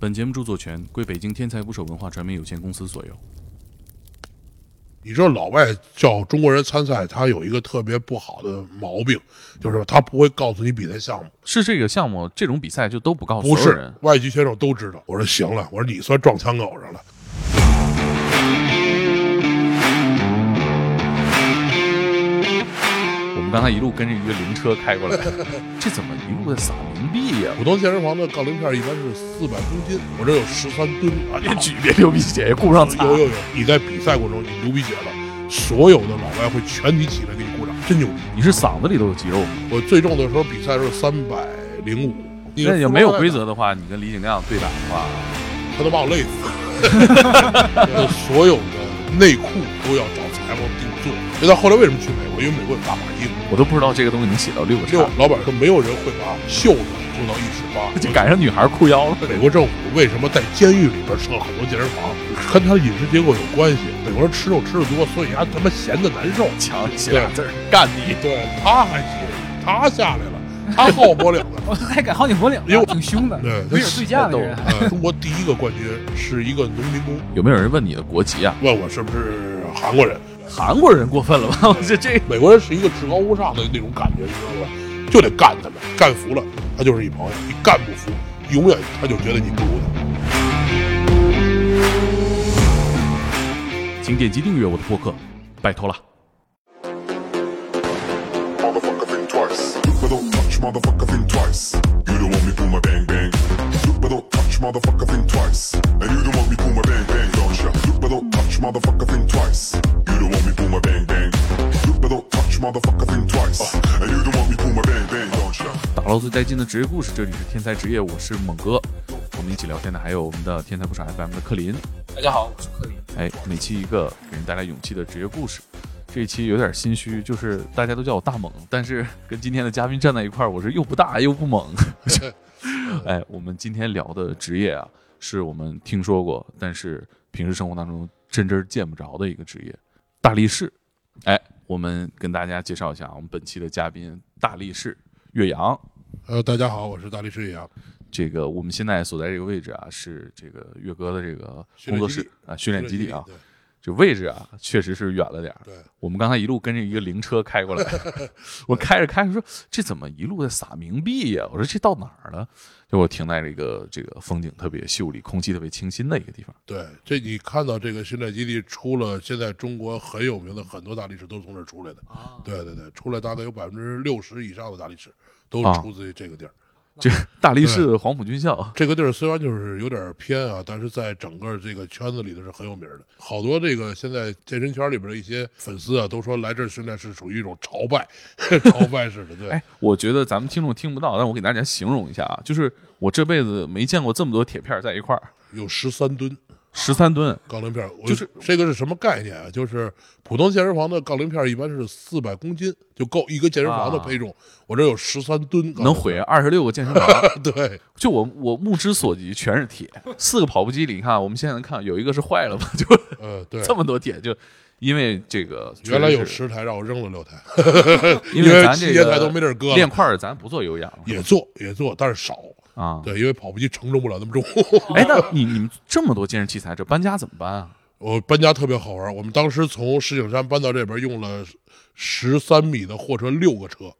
本节目著作权归北京天才捕手文化传媒有限公司所有。你知道老外叫中国人参赛，他有一个特别不好的毛病，就是他不会告诉你比赛项目。是这个项目，这种比赛就都不告诉不是所有人。外籍选手都知道。我说行了，我说你算撞枪口上了。刚才一路跟着一个灵车开过来，这怎么一路的撒冥币呀、普通健身房的杠铃片一般是四百公斤，我这有十三吨啊！别举，别流鼻血，顾不上擦。有有有，你在比赛过程中你流鼻血了，所有的老外会全体起来给你鼓掌，真牛逼！你是嗓子里都有肌肉吗？我最重的时候比赛是三百零五，那也没有规，则的话，你跟李景亮对打的话，他都把我累死。呃 所有的内裤都要找裁缝定做。知道后来为什么去美国？因为美国有大码衣服。我都不知道这个东西能写到六个叉，六老板说没有人会把袖子做到一尺八。就赶上女孩裤腰了。美国政府为什么在监狱里边设了很多健身房？跟他的饮食结构有关系。美国人吃肉吃的多，所以他他妈闲的难受。强写俩字儿干你。对，他还行，他下来了，他好脖领子。我还敢好你脖领因为我子，挺凶的，对没有对架的人。呃，中国第一个冠军是一个农民工，有没有人问你的国籍啊？问我是不是韩国人。韩国人过分了吧？我这这美国人是一个至高无上的那种感觉，你知道吧？就得干他们，干服了他就是一朋友，你干不服，永远他就觉得你不如他。请点击订阅我的播客，拜托了。motherfucker think twice. Motherfucker think. You don't want me pull my bang bang. But don't touch motherfucker think twice. And you don't want me pull my bang bang, don't ya? But don't touch motherfucker think twice. You don't want 打捞最带劲的职业故事，这里是天才职业，我是猛哥。我们一起聊天的还有我们的天才不少 FM 的克林。大家好，我是克林。哎，每期一个给人带来勇气的职业故事。这一期有点心虚，就是大家都叫我大猛，但是跟今天的嘉宾站在一块儿，我是又不大又不猛。哎，我们今天聊的职业啊，是我们听说过，但是平时生活当中真真见不着的一个职业——大力士。哎，我们跟大家介绍一下我们本期的嘉宾大力士岳阳。呃，大家好，我是大力士岳阳。这个我们现在所在这个位置啊，是这个岳哥的这个工作室啊，训练基地啊。对这位置啊，确实是远了点儿。对，我们刚才一路跟着一个灵车开过来，我开着开着说，这怎么一路在撒冥币呀？我说这到哪儿了？就我停在这个这个风景特别秀丽、空气特别清新的一个地方。对，这你看到这个训练基地出了，现在中国很有名的很多大力士都是从这儿出来的。啊对对对，出来大概有百分之六十以上的大力士都出自于这个地儿。这大力士黄埔军校，这个地儿虽然就是有点偏啊，但是在整个这个圈子里头是很有名的。好多这个现在健身圈里边的一些粉丝啊，都说来这儿训练是属于一种朝拜，朝拜式的。对，哎，我觉得咱们听众听不到，但我给大家形容一下啊，就是我这辈子没见过这么多铁片在一块儿，有十三吨十三吨。杠铃片，我就是这个是什么概念啊？就是普通健身房的杠铃片一般是四百公斤就够一个健身房的配重，我这有十三吨能毁二十六个健身房，对，就我我目之所及全是铁，四个跑步机里，你看我们现在能看有一个是坏了吧，就呃，对。这么多铁，就因为这个原来有十台，让我扔了六台，因 因为咱这个器械台都没地儿搁了练块儿咱不做有氧也做也做，但是少。啊。对，因为跑步机承重不了那么重。哎，那你你们这么多健身器材，这搬家怎么搬啊？我搬家特别好玩，我们当时从石景山搬到这边用了十三米的货车六个车，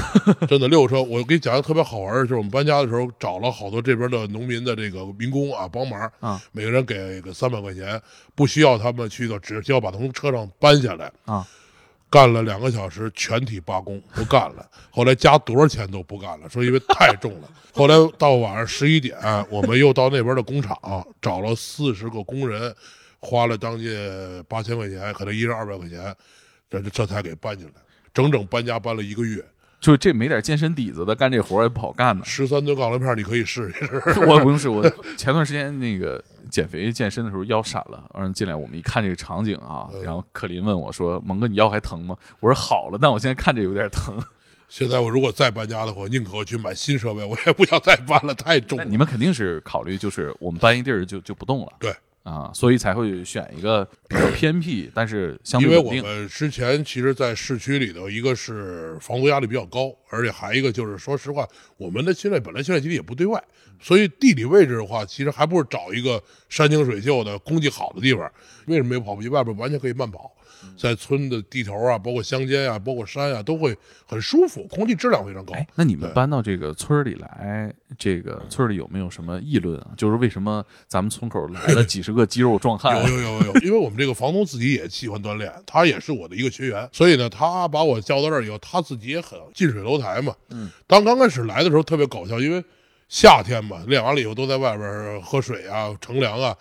真的六个车。我给你讲一个特别好玩的，就是我们搬家的时候找了好多这边的农民的这个民工啊帮忙，啊每个人给个三百块钱，不需要他们去到，只需要把从车上搬下来啊。干了两个小时，全体罢工，不干了。后来加多少钱都不干了，说因为太重了。后来到晚上十一点，我们又到那边的工厂找了四十个工人，花了将近八千块钱，可能一人二百块钱，这这才给搬进来。整整搬家搬了一个月，就这没点健身底子的，干这活也不好干呢。十三吨杠铃片你可以试一试。我不用试，我前段时间那个减肥健身的时候腰闪了，让人进来，我们一看这个场景啊，然后克林问我说：“蒙哥，你腰还疼吗？”我说：“好了，但我现在看着有点疼。现在我如果再搬家的话，宁可我去买新设备，我也不想再搬了，太重了。你们肯定是考虑就是我们搬一地儿就就不动了，对啊，所以才会选一个比较偏僻，但是相因为我。们之前其实，在市区里头，一个是房租压力比较高，而且还一个就是，说实话，我们的现在本来现在基地也不对外，所以地理位置的话，其实还不如找一个山清水秀的、空气好的地方。为什么没有跑步机？外边完全可以慢跑，在村的地头啊，包括乡间啊，包括山啊，都会很舒服，空气质量非常高。哎，那你们搬到这个村里来，这个村里有没有什么议论啊？就是为什么咱们村口来了几十个肌肉壮汉？有有有有，因为我们这个房东自己也喜欢锻炼，他也是我的一个学员，所以呢，他把我叫到这儿以后，他自己也很近水楼台嘛。嗯，当刚开始来的时候特别搞笑，因为夏天嘛，练完了以后都在外边喝水啊、乘凉啊。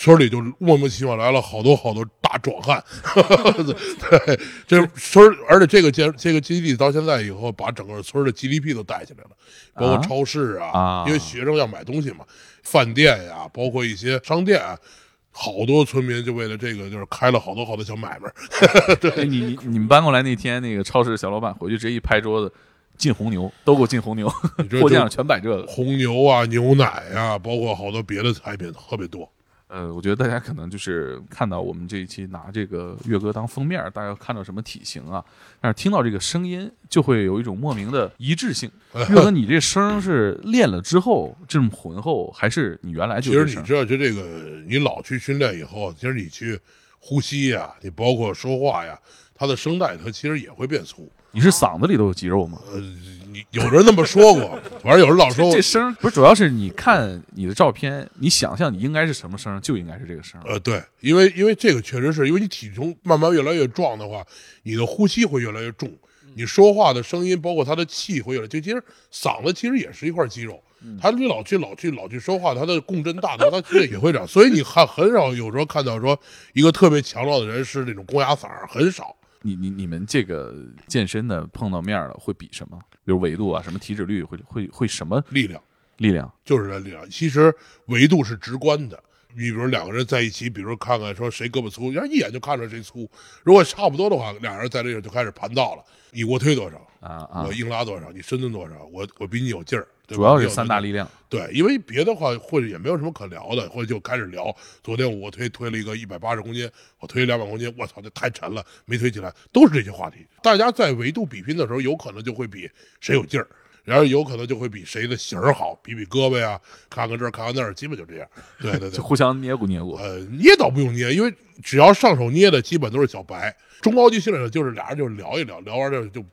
村里就莫名其妙来了好多好多大壮汉，对，这村而且这个建这个基地到现在以后，把整个村的 GDP 都带起来了，包括啊超市啊，啊因为学生要买东西嘛，饭店呀、包括一些商店啊，好多村民就为了这个，就是开了好多好多小买卖。哎 你你你们搬过来那天，那个超市小老板回去直接一拍桌子，进红牛，都给我进红牛，货架上全摆这个。红牛啊、牛奶啊，包括好多别的产品特别多。呃，我觉得大家可能就是看到我们这一期拿这个岳哥当封面，大家看到什么体型啊，但是听到这个声音，就会有一种莫名的一致性。岳哥，你这声是练了之后这么浑厚，还是你原来就其实？你知道，就这个，你老去训练以后，其实你去呼吸呀，你包括说话呀，它的声带它其实也会变粗。你是嗓子里头有肌肉吗？呃，你有人那么说过，反正有人老说我这声不是，主要是你看你的照片，你想象你应该是什么声，就应该是这个声。呃，对，因为因为这个确实是因为你体重慢慢越来越壮的话，你的呼吸会越来越重，你说话的声音，包括他的气会越来，就其实嗓子其实也是一块肌肉，他你老去老去老去说话，他的共振大的话，他其实也会长，所以你看很少有时候看到说一个特别强壮的人是那种公鸭嗓，很少。你你你们这个健身的碰到面了会比什么？比如维度啊，什么体脂率，会会会什么力量力量？就是这力量，其实维度是直观的。你比如两个人在一起，比如看看说谁胳膊粗，人家一眼就看出来谁粗。如果差不多的话，俩人在这个就开始盘道了。你卧推多少？啊啊我！硬拉多少？你深蹲多少？我我比你有劲儿。主要是有三大力量。对，因为别的话或者也没有什么可聊的，或者就开始聊。昨天我推推了一个一百八十公斤，我推两百公斤，我操，这太沉了，没推起来，都是这些话题。大家在维度比拼的时候，有可能就会比谁有劲儿，然后有可能就会比谁的型儿好，比比胳膊呀，看看这儿看看那儿，基本就这样。对对对 就，互相捏咕捏咕。呃，捏倒不用捏，因为只要上手捏的，基本都是小白。中高级训练者就是俩人就聊一聊，聊完之后就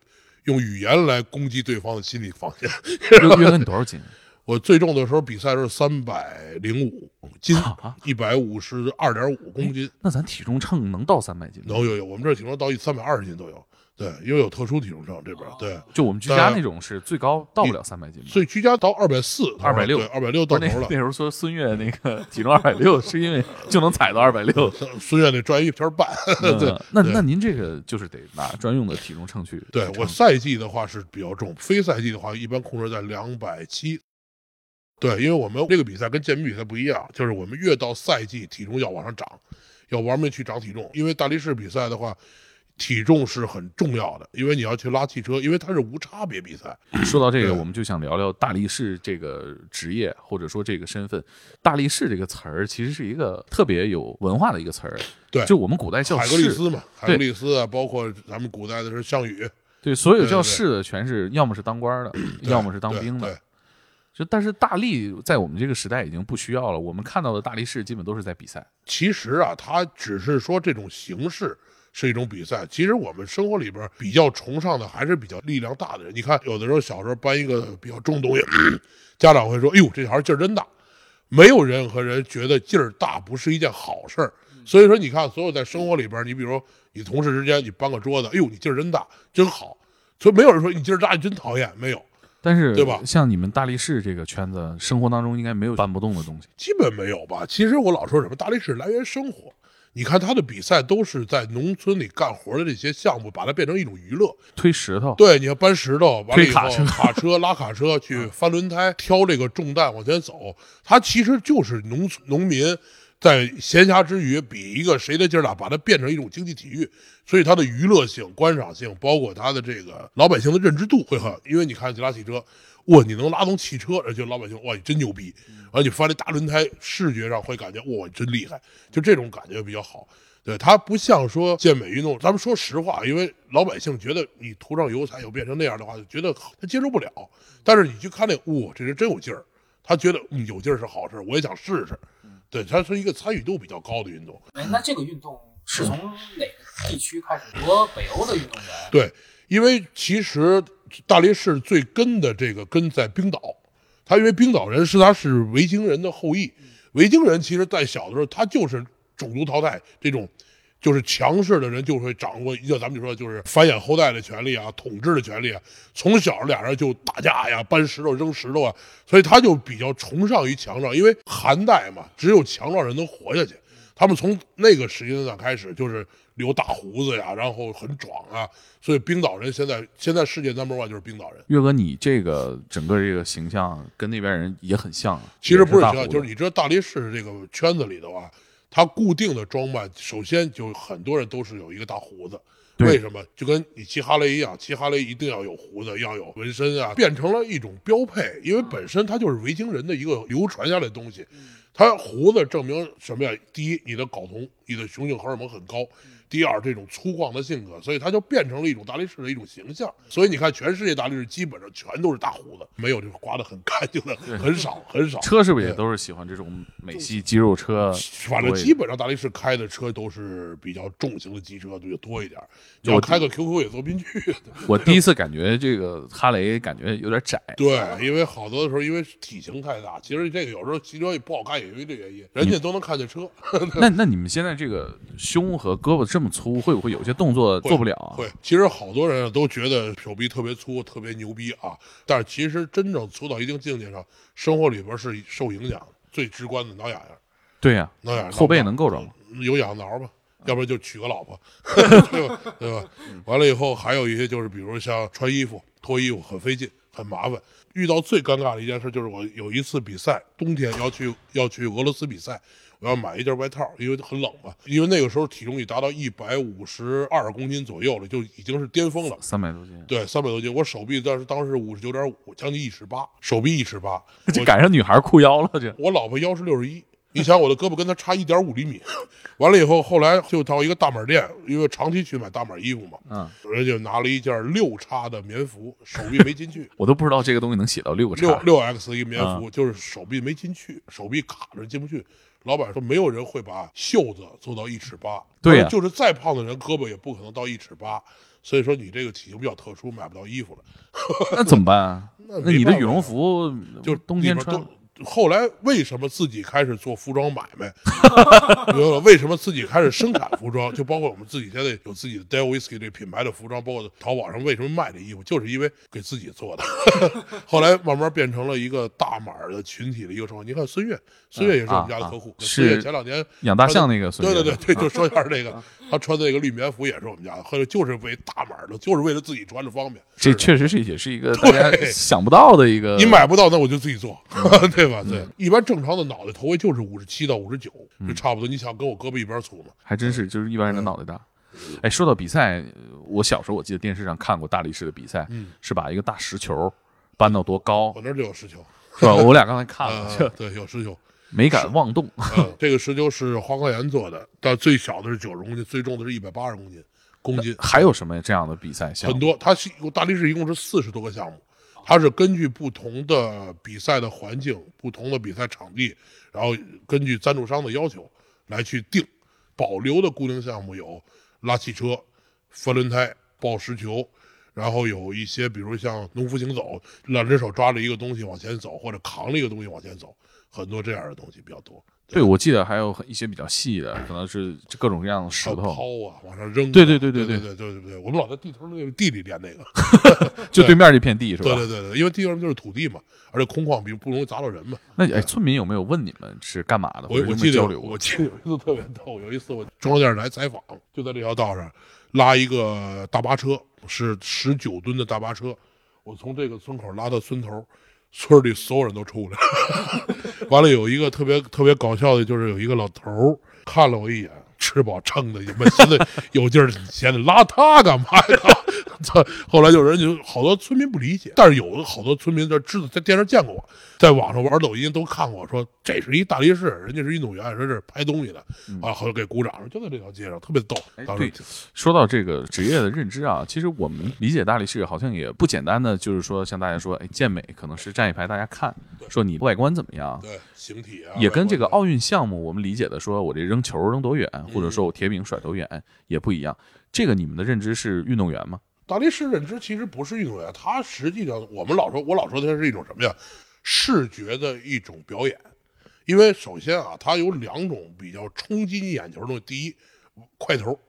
用语言来攻击对方的心理防线。约约哥，你多少斤？我最重的时候比赛是三百零五斤啊，一百五十二点五公斤，那咱体重秤能到三百斤吗？能有有，我们这体重到一三百二十斤都有。对，因为有特殊体重秤这边，对，就我们居家那种是最高到不了三百斤？所以居家到二百四、二百六，二百六到头了那那。时候说孙悦那个 体重二百六，是因为就能踩到二百六。孙悦那专业一片半，那对那您这个就是得拿专用的体重秤去对我赛季的话是比较重，非赛季的话一般控制在两百七。对，因为我们这个比赛跟健美比赛不一样，就是我们越到赛季，体重要往上涨，要玩命去涨体重。因为大力士比赛的话，体重是很重要的，因为你要去拉汽车，因为它是无差别比赛。说到这个，我们就想聊聊大力士这个职业，或者说这个身份。大力士这个词儿其实是一个特别有文化的一个词儿，对就我们古代叫海格力士，斯嘛，海格力斯啊，包括咱们古代的是项羽，对，所有叫士的全是要么是当官的，要么是当兵的对。就但是大力在我们这个时代已经不需要了，我们看到的大力士基本都是在比赛。其实啊，他只是说这种形式是一种比赛。其实我们生活里边比较崇尚的还是比较力量大的人。你看，有的时候小时候搬一个比较重东西，家长会说：“哎呦，这小孩劲儿真大。”没有任何人觉得劲儿大不是一件好事儿。所以说，你看，所有在生活里边，你比如你同事之间，你搬个桌子，哎呦，你劲儿真大，真好。所以没有人说你劲儿大，你真讨厌，没有，但是，对吧像你们大力士这个圈子，生活当中应该没有搬不动的东西。基本没有吧。其实我老说什么大力士来源生活，你看他的比赛都是在农村里干活的这些项目，把它变成一种娱乐。推石头，对，你要搬石头，完了以后推 卡车卡车拉卡车去翻轮胎，挑这个重担往前走，他其实就是农村农民在闲暇之余比一个谁的劲儿大，把它变成一种竞技体育，所以它的娱乐性、观赏性，包括它的这个老百姓的认知度会很，因为你看你拉汽车。哇，你能拉动汽车，而且老百姓哇，你真牛逼！而且，你翻这大轮胎，视觉上会感觉哇，你真厉害，就这种感觉比较好。对，它不像说健美运动，咱们说实话，因为老百姓觉得你涂上油彩又变成那样的话，就觉得他接受不了。但是你去看那，哇，这人真有劲儿，他觉得嗯有劲儿是好事，我也想试试。对，它是一个参与度比较高的运动。哎，那这个运动是从哪个地区开始？和北欧的运动员对，因为其实大力士最根的这个根在冰岛，他因为冰岛人是他是维京人的后裔，维京人其实在小的时候他就是种族淘汰这种。就是强势的人就会掌握，就咱们就说就是繁衍后代的权利啊，统治的权利啊。从小俩人就打架呀，搬石头、扔石头啊，所以他就比较崇尚于强壮，因为寒带嘛，只有强壮人能活下去。他们从那个时间段开始就是留大胡子呀，然后很壮啊，所以冰岛人现在现在世界 number one 就是冰岛人。岳哥，你这个整个这个形象跟那边人也很像，其实不是大这样，就是你知道大力士这个圈子里的话，他固定的装扮，首先就很多人都是有一个大胡子。为什么？就跟你骑哈雷一样，骑哈雷一定要有胡子，要有纹身啊，变成了一种标配。因为本身它就是维京人的一个流传下来的东西。它胡子证明什么呀？第一，你的睾酮、你的雄性荷尔蒙很高；第二，这种粗犷的性格，所以他就变成了一种大力士的一种形象。所以你看，全世界大力士基本上全都是大胡子，没有就是刮得很干净的，很少很少。车是不是也都是喜欢这种美系肌肉车？反正基本上大力士开的车都是比较重型的机车，就多一点儿。你要开个 QQ 也坐不进去。我第一次感觉这个哈雷感觉有点窄，对，因为好多的时候因为体型太大，其实这个有时候骑车也不好看，也因为这原因，人家都能看见车。那那你们现在这个胸和胳膊这么粗，会不会有些动作做不了啊？会，其实好多人都觉得手臂特别粗，特别牛逼啊。但是其实真正粗到一定境界上，生活里边是受影响的。最直观的挠痒痒，对呀、挠痒痒后背能够着吗？有痒挠吧，要不然就娶个老婆，对吧？对吧？完了以后还有一些就是，比如像穿衣服、脱衣服很费劲、很麻烦。遇到最尴尬的一件事就是，我有一次比赛，冬天要去要去俄罗斯比赛，我要买一件外套，因为很冷嘛。因为那个时候体重已达到一百五十二公斤左右了，就已经是巅峰了。三百多斤，对，三百多斤，我手臂当时当时五十九点五，将近一尺八，手臂一尺八，这我赶上女孩裤腰了，这我老婆腰是六十一，你想我的胳膊跟她差一点五厘米。完了以后，后来就到一个大码店，因为长期去买大码衣服嘛，嗯，人就拿了一件六叉的棉服，手臂没进去，我都不知道这个东西能写到六个叉。六六 X 一个棉服，就是手臂没进去，手臂卡着进不去。老板说没有人会把袖子做到一尺八，对就是再胖的人胳膊也不可能到一尺八，所以说你这个体型比较特殊，买不到衣服了。那怎么办啊？那那你的羽绒服就是冬天穿。后来为什么自己开始做服装买卖？明白了为什么自己开始生产服装？就包括我们自己现在有自己的 Dale Whisky 这品牌的服装，包括淘宝上为什么卖这衣服，就是因为给自己做的。后来慢慢变成了一个大码的群体的一个状况。你看孙悦，孙悦也是我们家的客户。啊啊孙悦是前两年养大象那个孙悦对对对对，就说一下这个，他穿的那个绿棉服也是我们家的，后来就是为大码的，就是为了自己穿着方便。这确实是也是一个大家 想不到的一个。你买不到，那我就自己做，嗯对吧？对，一般正常的脑袋头围就是五十七到五十九，嗯就差不多。你想跟我胳膊一边粗吗？还真是，就是一般人的脑袋大。哎，说到比赛，呃我小时候我记得电视上看过大力士的比赛，嗯是把一个大石球搬到多高我，那就有石球，是吧？我俩刚才看啊了，，这对，有石球。没敢妄动。嗯，这个石球是花岗岩做的，但最小的是九十公斤，最重的是一百八十公斤。公斤还有什么这样的比赛项目？很多，它是大力士一共是四十多个项目，它是根据不同的比赛的环境、不同的比赛场地，然后根据赞助商的要求来去定。保留的固定项目有拉汽车、翻轮胎、抱石球，然后有一些比如像农夫行走，两只手抓着一个东西往前走，或者扛着一个东西往前走，很多这样的东西比较多。对，我记得还有一些比较细的，可能是各种各样的石头，抛啊，往上扔啊。对对对对对对对对对对，我们老在地头那个地里练那个。就对面这片地是吧？对对对对，因为地上就是土地嘛，而且空旷比不容易砸到人嘛。那哎，村民有没有问你们是干嘛的？我我记得我？记得有一次特别逗，有一次我中央电视台采访，就在这条道上拉一个大巴车，是十九吨的大巴车，我从这个村口拉到村头，村里所有人都出来了。完了有一个特别特别搞笑的，就是有一个老头看了我一眼。吃饱撑的，你们现在有劲儿，闲的拉他干嘛呀？后来就人就好多村民不理解，但是有好多村民就知道在电视见过我，在网上玩抖音都看过，说这是一大力士，人家是运动员，说这是拍东西的，啊，好像给鼓掌，就在这条街上，特别逗。当时对说到这个职业的认知啊，其实我们理解大力士好像也不简单的，就是说像大家说，哎，健美可能是站一排大家看，说你外观怎么样，对形体啊，也跟这个奥运项目我们理解的说我这扔球扔多远，或者说我铁饼甩多远也不一样。这个你们的认知是运动员吗？大力士认知其实不是运动员，他实际上我们老说，我老说他是一种什么呀？视觉的一种表演。因为首先啊，他有两种比较冲击你眼球的东西。第一，块头。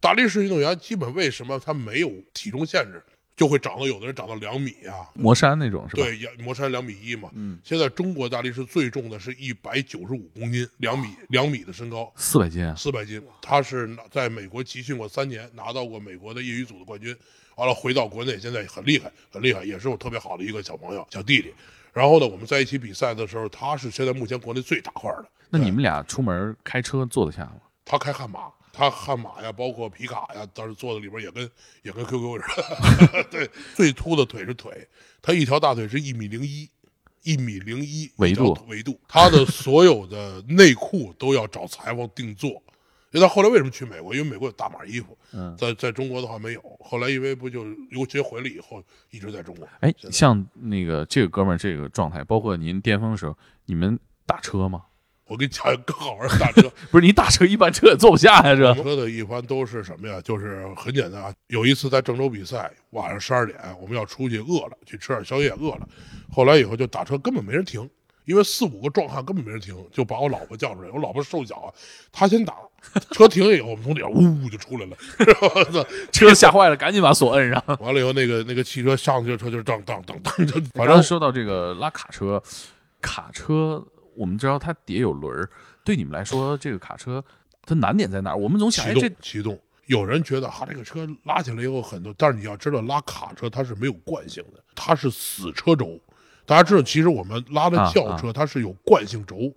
大力士运动员基本为什么他没有体重限制，就会长到有的人长到两米啊？磨山那种是吧？对，磨山两米一嘛。嗯，现在中国大力士最重的是一百九十五公斤，两米两米的身高。四百斤啊，四百斤，他是在美国集训过三年，拿到过美国的业余组的冠军。完了回到国内，现在很厉害，很厉害，也是我特别好的一个小朋友、小弟弟。然后呢，我们在一起比赛的时候，他是现在目前国内最大块的。那你们俩出门开车坐得下吗？他开悍马，他悍马呀，包括皮卡呀，当时坐在里边也跟也跟 QQ 似的。对，最粗的腿是腿，他一条大腿是一米零一，一米零一维度维度，他的所有的内裤都要找裁缝定做。因为他后来为什么去美国？因为美国有大码衣服，嗯在在中国的话没有。后来因为不就留学回来以后，一直在中国。哎，像那个这个哥们儿这个状态，包括您巅峰的时候，你们打车吗？我跟你讲一个更好玩的大车，不是你打车一般车也坐不下呀，这车的一般都是什么呀？就是很简单啊。有一次在郑州比赛，晚上十二点，我们要出去，饿了，去吃点宵夜，饿了。后来以后就打车，根本没人停，因为四五个壮汉根本没人停，就把我老婆叫出来。我老婆瘦小啊，她先打，车停了以后，我们从里边呜就出来了。车吓坏了，赶紧把锁摁上。完了以后，那个那个汽车上去的车就是当当当当，就反正说到这个拉卡车，卡车我们知道它底下有轮儿，对你们来说，这个卡车它难点在哪儿？我们总想，启哎，这动启动。有人觉得哈、这个车拉起来以后很多，但是你要知道拉卡车它是没有惯性的，它是死车轴。大家知道，其实我们拉的啊轿车它是有惯性轴，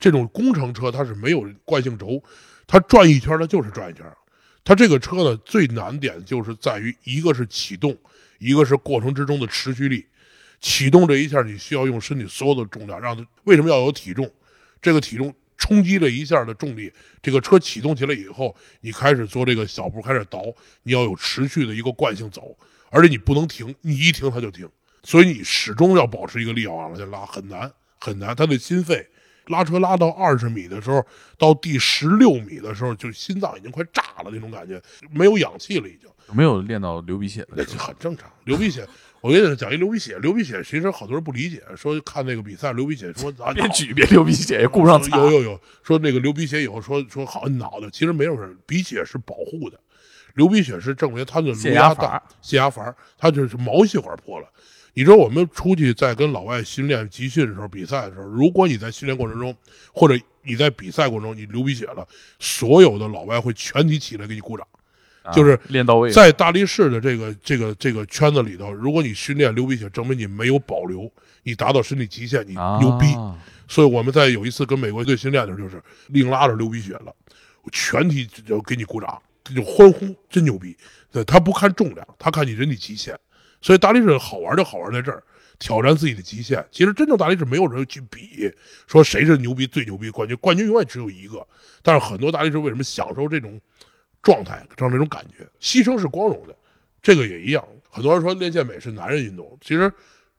这种工程车它是没有惯性轴，它转一圈它就是转一圈。它这个车呢最难点就是在于一个是启动，一个是过程之中的持续力。启动这一下，你需要用身体所有的重量让它。为什么要有体重？这个体重冲击了一下的重力，这个车启动起来以后，你开始做这个小步开始倒，你要有持续的一个惯性走，而且你不能停，你一停它就停，所以你始终要保持一个力要往下拉，很难很难。它的心肺拉车拉到二十米的时候，到第十六米的时候，就心脏已经快炸了那种感觉，没有氧气了已经。没有练到流鼻血那就？很正常。流鼻血，我跟你讲一流鼻血，流鼻血其实好多人不理解，说看那个比赛流鼻血，说啊别举，别流鼻血，也顾不上擦。有有有，说那个流鼻血以后说说好摁脑袋，其实没有事，鼻血是保护的，流鼻血是证明他的颅压大，泄压阀，他就是毛细管破了。你知道我们出去在跟老外训练集训的时候，比赛的时候，如果你在训练过程中，或者你在比赛过程中你流鼻血了，所有的老外会全体起来给你鼓掌。啊就是练到位。在大力士的这个这个这个圈子里头，如果你训练流鼻血，证明你没有保留，你达到身体极限，你啊牛逼。所以我们在有一次跟美国队训练的时候，就是另拉着流鼻血了，我全体就给你鼓掌，就欢呼，真牛逼。对他不看重量，他看你人体极限。所以大力士好玩就好玩在这儿，挑战自己的极限。其实真正大力士没有人去比，说谁是牛逼最牛逼冠军，冠军永远只有一个。但是很多大力士为什么享受这种状态，让这种感觉，牺牲是光荣的，这个也一样。很多人说练健美是男人运动，其实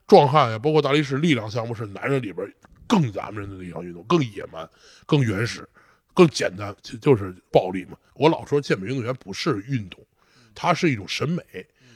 壮汉呀，包括大力士力量项目是男人里边更咱们人的力量运动，更野蛮、更原始、更简单，就就是暴力嘛。我老说健美运动员不是运动，它是一种审美，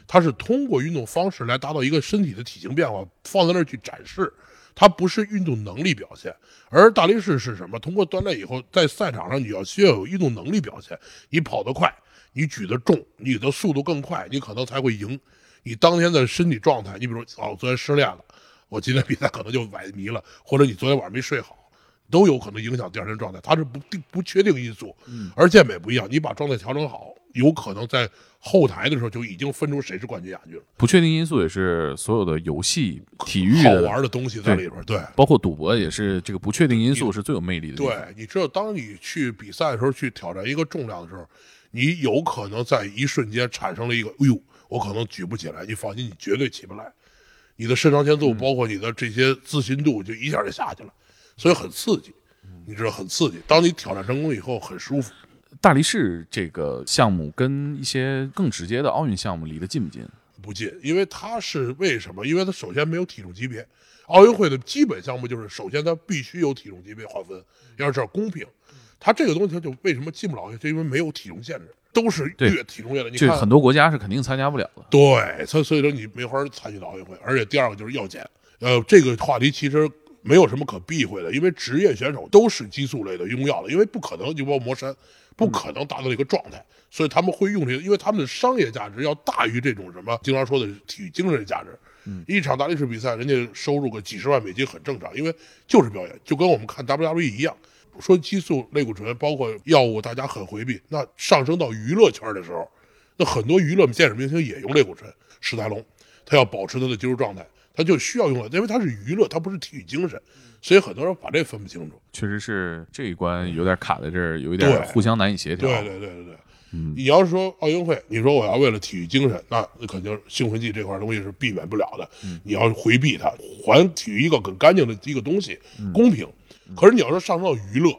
它是通过运动方式来达到一个身体的体型变化，放在那儿去展示。它不是运动能力表现，而大力士是什么？通过锻炼以后，在赛场上你要需要有运动能力表现，你跑得快，你举得重，你的速度更快，你可能才会赢。你当天的身体状态，你比如说，哦，昨天失恋了，我今天比赛可能就崴迷了，或者你昨天晚上没睡好，都有可能影响第二天状态。它是不定不确定因素，而健美不一样，你把状态调整好，有可能在后台的时候就已经分出谁是冠军亚军了。不确定因素也是所有的游戏、体育好，玩的东西在里边，对。包括赌博也是这个不确定因素是最有魅力的。对，你知道，当你去比赛的时候，去挑战一个重量的时候，你有可能在一瞬间产生了一个，哎呦，我可能举不起来，你放心，你绝对起不来。你的肾上腺素，包括你的这些自信度，就一下就下去了，所以很刺激，你知道很刺激。当你挑战成功以后，很舒服。大力士这个项目跟一些更直接的奥运项目离得近不近？不近，因为它是为什么？因为它首先没有体重级别，奥运会的基本项目就是首先它必须有体重级别划分，要是公平。它这个东西它就为什么进不了奥运，就因为没有体重限制，都是对越体重越的。你看很多国家是肯定参加不了的。对，所以所以说你没法参与到奥运会，而且第二个就是要减。呃，这个话题其实没有什么可避讳的，因为职业选手都是激素类的用药的，因为不可能就包括魔山，不可能达到一个状态，所以他们会用这个，因为他们的商业价值要大于这种什么经常说的体育精神价值。一场大力士比赛，人家收入个几十万美金很正常，因为就是表演，就跟我们看 WWE 一样。说激素、类固醇，包括药物，大家很回避。那上升到娱乐圈的时候，那很多娱乐健身明星也用类固醇。史泰龙，他要保持他的肌肉状态，他就需要用了，因为他是娱乐，他不是体育精神，所以很多人把这分不清楚。确实是这一关有点卡在这儿，有一点对互相难以协调。对对对对对，你要是说奥运会，你说我要为了体育精神，那那肯定兴奋剂这块东西是避免不了的。你要回避它，还体育一个很干净的一个东西，公平。可是你要说上升到娱乐，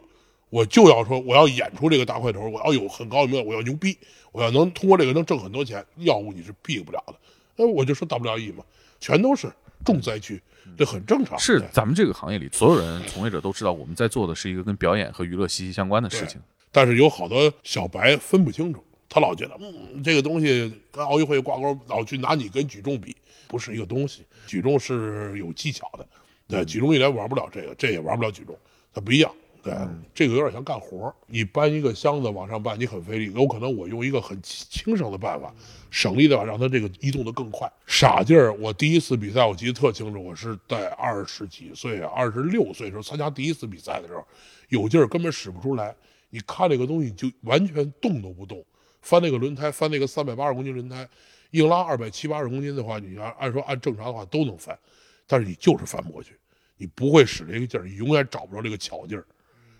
我就要说我要演出这个大块头，我要有很高的名，我要牛逼，我要能通过这个能挣很多钱，药物你是避不了的。那我就说 WWE 嘛，全都是重灾区，这很正常。对是咱们这个行业里，所有人从业者都知道，我们在做的是一个跟表演和娱乐息息相关的事情。但是有好多小白分不清楚，他老觉得，嗯，这个东西跟奥运会挂钩，老去拿你跟举重比，不是一个东西。举重是有技巧的，对，举重一来玩不了这个，这也玩不了举重，它不一样。对，这个有点像干活儿你搬一个箱子往上搬，你很费力，有可能我用一个很轻轻省的办法，省力的话让它这个移动的更快。傻劲儿，我第一次比赛我记得特清楚，我是在二十几岁，二十六岁的时候参加第一次比赛的时候，有劲儿根本使不出来。你看这个东西就完全动都不动，翻那个轮胎，翻那个三百八十公斤轮胎，硬拉二百七八十公斤的话，你按按说按正常的话都能翻，但是你就是翻不过去，你不会使这个劲儿，你永远找不着这个巧劲儿。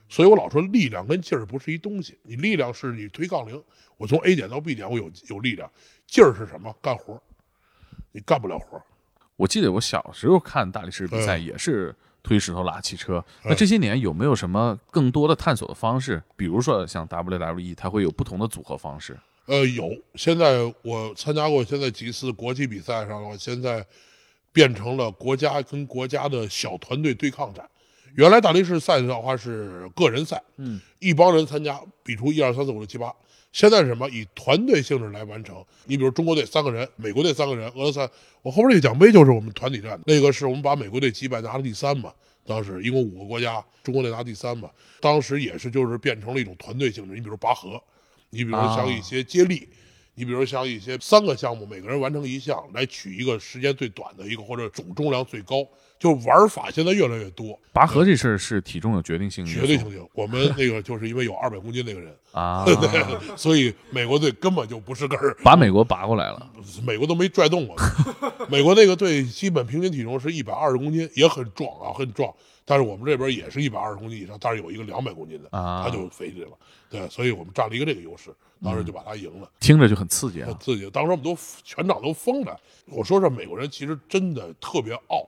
所以我老说力量跟劲儿不是一东西，你力量是你推杠铃，我从 A 点到 B 点我有有力量，劲儿是什么？干活儿，你干不了活儿。我记得我小时候看大力士比赛也是推石头拉汽车。那这些年有没有什么更多的探索的方式？比如说像 WWE，它会有不同的组合方式。呃，有。现在我参加过现在几次国际比赛上的话，现在变成了国家跟国家的小团队对抗战。原来大力士赛的话是个人赛，嗯，一帮人参加，比出一二三四五六七八。现在是什么？以团队性质来完成。你比如中国队三个人，美国队三个人，俄罗斯，我后边这个奖杯就是我们团体战，那个是我们把美国队击败拿了第三嘛。当时一共五个国家，中国队拿第三嘛。当时也是就是变成了一种团队性质。你比如拔河，你比如像一些接力，你比如像一些三个项目，每个人完成一项，来取一个时间最短的一个或者总重量最高。就玩法现在越来越多，拔河这事儿是体重有决定性绝对性性。我们那个就是因为有二百公斤那个人，啊，对，所以美国队根本就不是根儿，把美国拔过来了。美国都没拽动过。美国那个队基本平均体重是一百二十公斤，也很壮啊，很壮。但是我们这边也是一百二十公斤以上，但是有一个两百公斤的，啊他就飞起来了。对，所以我们占了一个这个优势，当时就把他赢了。听着就很刺激啊！很刺激。当时我们都全场都疯了。我说这美国人其实真的特别傲。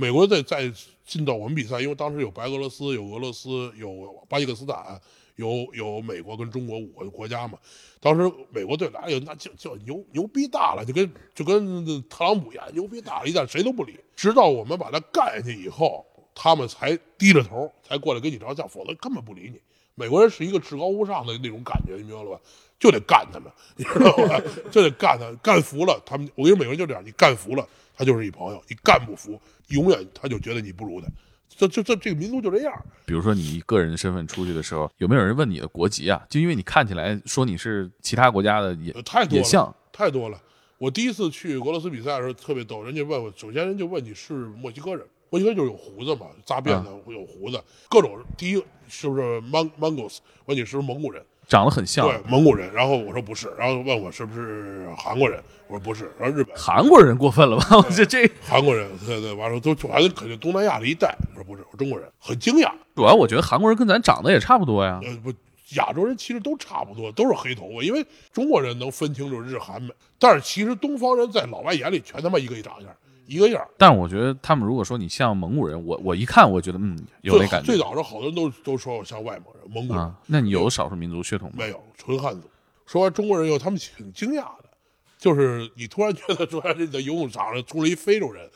美国队在进到我们比赛，因为当时有白俄罗斯、有俄罗斯、有巴基斯坦、有有美国跟中国五个国家嘛。当时美国队来，哎呦，那就就牛牛逼大了，就跟就跟特朗普一样，牛逼大了，一旦谁都不理。直到我们把他干下去以后，他们才低着头，才过来跟你照相，否则根本不理你。美国人是一个至高无上的那种感觉，你明白了吧？就得干他们，你知道吧？就得干他，干服了他们。我跟你说，美国人就这样，你干服了，他就是你朋友；你干不服，永远他就觉得你不如他。这这这这个民族就这样。比如说你以个人身份出去的时候，有没有人问你的国籍啊？就因为你看起来说你是其他国家的也呃，太多了，也像太多了。我第一次去俄罗斯比赛的时候特别逗，人家问我，首先人就问你是墨西哥人，墨西哥就是有胡子嘛，扎辫子有胡子，各种。第一是不是 Mon Mongols？问你是不是蒙古人？长得很像对，蒙古人。然后我说不是，然后问我是不是韩国人，我说不是。然后日本韩国人过分了吧？我 这这韩国人，对对，完了都反正肯定东南亚的一带。我说不是，我中国人，很惊讶。主要我觉得韩国人跟咱长得也差不多呀。呃，不，亚洲人其实都差不多，都是黑头发，因为中国人能分清楚日韩美，但是其实东方人在老外眼里全他妈一个一长相，一个样儿。但我觉得他们如果说你像蒙古人，我我一看我觉得嗯有最那感觉最早时候好多人都都说我像外蒙人、蒙古人，啊。那你有少数民族血统吗？没有纯汉族。说完中国人以后，他们挺惊讶的，就是你突然觉得说这个游泳场上出了一非洲人，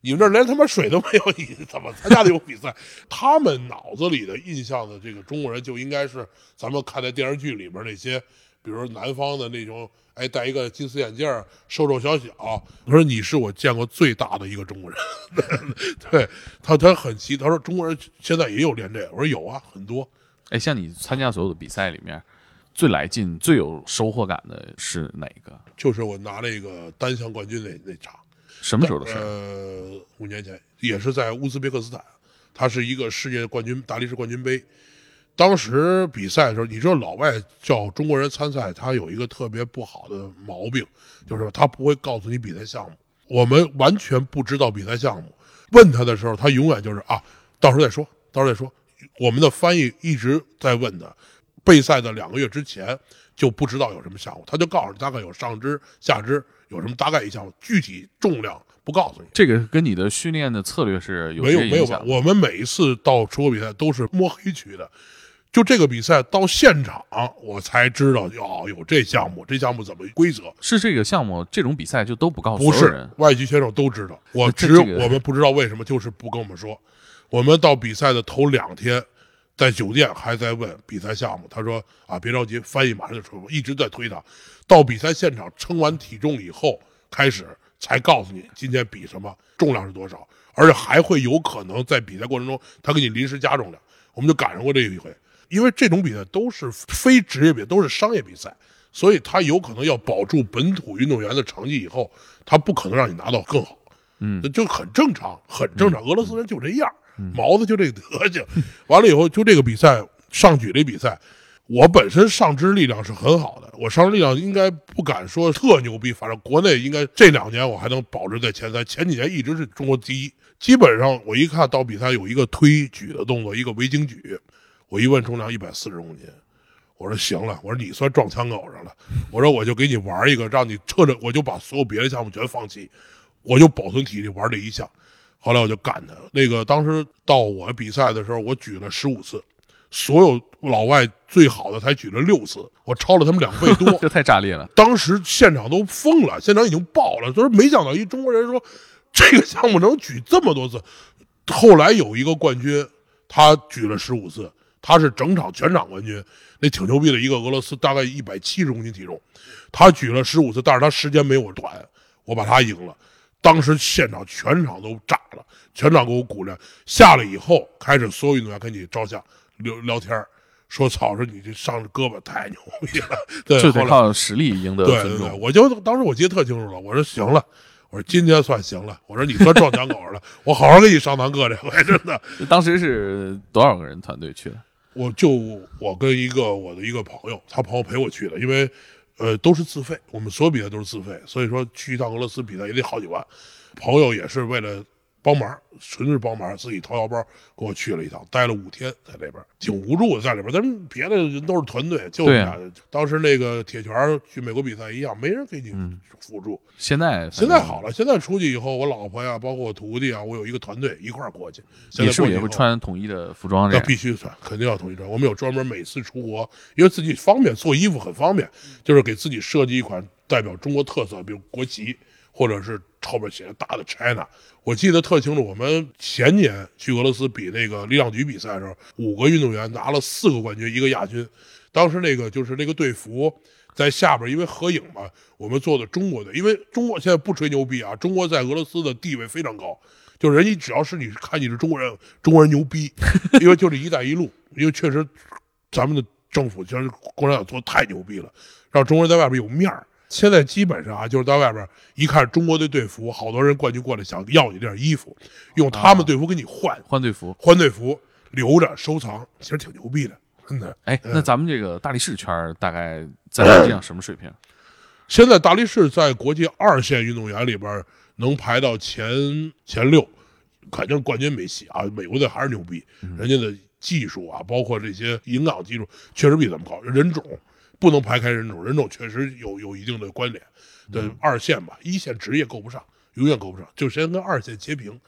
你们这儿连他妈水都没有，你怎么参加这种比赛？他们脑子里的印象的这个中国人就应该是咱们看在电视剧里边那些，比如南方的那种，哎，戴一个金丝眼镜儿，瘦瘦小小。他说你是我见过最大的一个中国人，对他他很奇，他说中国人现在也有练这个，我说有啊，很多。哎，像你参加所有的比赛里面，最来劲、最有收获感的是哪个？就是我拿那个单项冠军那那场，什么时候的事？呃，五年前也是在乌兹别克斯坦，它是一个世界冠军大力士冠军杯。当时比赛的时候，你知道老外叫中国人参赛，他有一个特别不好的毛病，就是他不会告诉你比赛项目。我们完全不知道比赛项目，问他的时候，他永远就是啊，到时候再说，到时候再说。我们的翻译一直在问他，备赛的两个月之前就不知道有什么项目，他就告诉你大概有上肢、下肢有什么大概一项目，具体重量不告诉你。这个跟你的训练的策略是有没有没有我们每一次到出国比赛都是摸黑去的。就这个比赛到现场，我才知道哦，有这项目，这项目怎么规则？是这个项目这种比赛就都不告诉人。外籍选手都知道，我这只有这个我们不知道为什么，就是不跟我们说。我们到比赛的头两天，在酒店还在问比赛项目，他说啊别着急，翻译马上就出，一直在推他。到比赛现场称完体重以后，开始才告诉你今天比什么，重量是多少，而且还会有可能在比赛过程中他给你临时加重量。我们就赶上过这一回，因为这种比赛都是非职业比赛，都是商业比赛，所以他有可能要保住本土运动员的成绩以后，他不可能让你拿到更好。嗯那就很正常，很正常。俄罗斯人就这样，毛子就这个德行。完了以后，就这个比赛上举这比赛，我本身上肢力量是很好的，我上肢力量应该不敢说特牛逼，反正国内应该这两年我还能保持在前三，前几年一直是中国第一。基本上我一看到比赛有一个推举的动作，一个围巾举，我一问重量一百四十公斤。我说行了，我说你算撞枪口上了，我说我就给你玩一个，让你彻着，我就把所有别的项目全放弃，我就保存体力玩这一项。后来我就干他。那个当时到我比赛的时候，我举了十五次，所有老外最好的才举了六次，我超了他们两倍多。这太炸裂了。当时现场都疯了，现场已经爆了，就是没想到一中国人说这个项目能举这么多次。后来有一个冠军，他举了十五次，他是整场全场冠军，那挺牛逼的一个俄罗斯，大概一百七十公斤体重，他举了十五次，但是他时间没我短，我把他赢了。当时现场全场都炸了，全场给我鼓掌。下来以后，开始所有运动员跟你照相聊聊天儿说操，说你这上胳膊太牛逼了。对，就得后靠实力赢得对对对。我就当时我记得特清楚了，我说行了，我说今天算行了，我说你算撞墙口了，我好好给你上堂课这回真的，当时是多少个人团队去的？我就我跟一个我的一个朋友，他朋友陪我去的，因为呃都是自费，我们所有比赛都是自费，所以说去一趟俄罗斯比赛也得好几万，朋友也是为了。帮忙，纯是帮忙，自己掏腰包跟我去了一趟，待了五天在那边，挺无助的在里边。咱们别的人都是团队，就对啊俩当时那个铁拳去美国比赛一样，没人给你辅助。现在现在好了，现在出去以后，我老婆呀，包括我徒弟啊，我有一个团队一块儿过去。现你是不是也会在过去以后穿统一的服装？这样要必须穿，肯定要统一穿。我们有专门每次出国，因为自己方便做衣服很方便，就是给自己设计一款代表中国特色，比如国旗，或者是后边写着大的 China。我记得特清楚，我们前年去俄罗斯比那个力量举比赛的时候，五个运动员拿了四个冠军，一个亚军。当时那个就是那个队服在下边，因为合影嘛，我们做的中国队，因为中国现在不吹牛逼啊，中国在俄罗斯的地位非常高，就是人家只要是你看你是中国人，中国人牛逼，因为就是“一带一路”，因为确实咱们的政府就是共产党做的太牛逼了，让中国人在外边有面儿。现在基本上啊，就是在外边一看中国队队服，好多人冠军过来想要你这件衣服，用他们队服给你换，换队服。换队服留着收藏，其实挺牛逼的，真的。哎，嗯那咱们这个大力士圈大概在这样什么水平？现在大力士在国际二线运动员里边能排到前前六，肯定冠军没戏啊。美国队还是牛逼，人家的技术啊，包括这些营养技术，确实比咱们高。人种不能排开人种，人种确实有有一定的关联。对，二线吧，一线职业够不上，永远够不上，就先跟二线截平，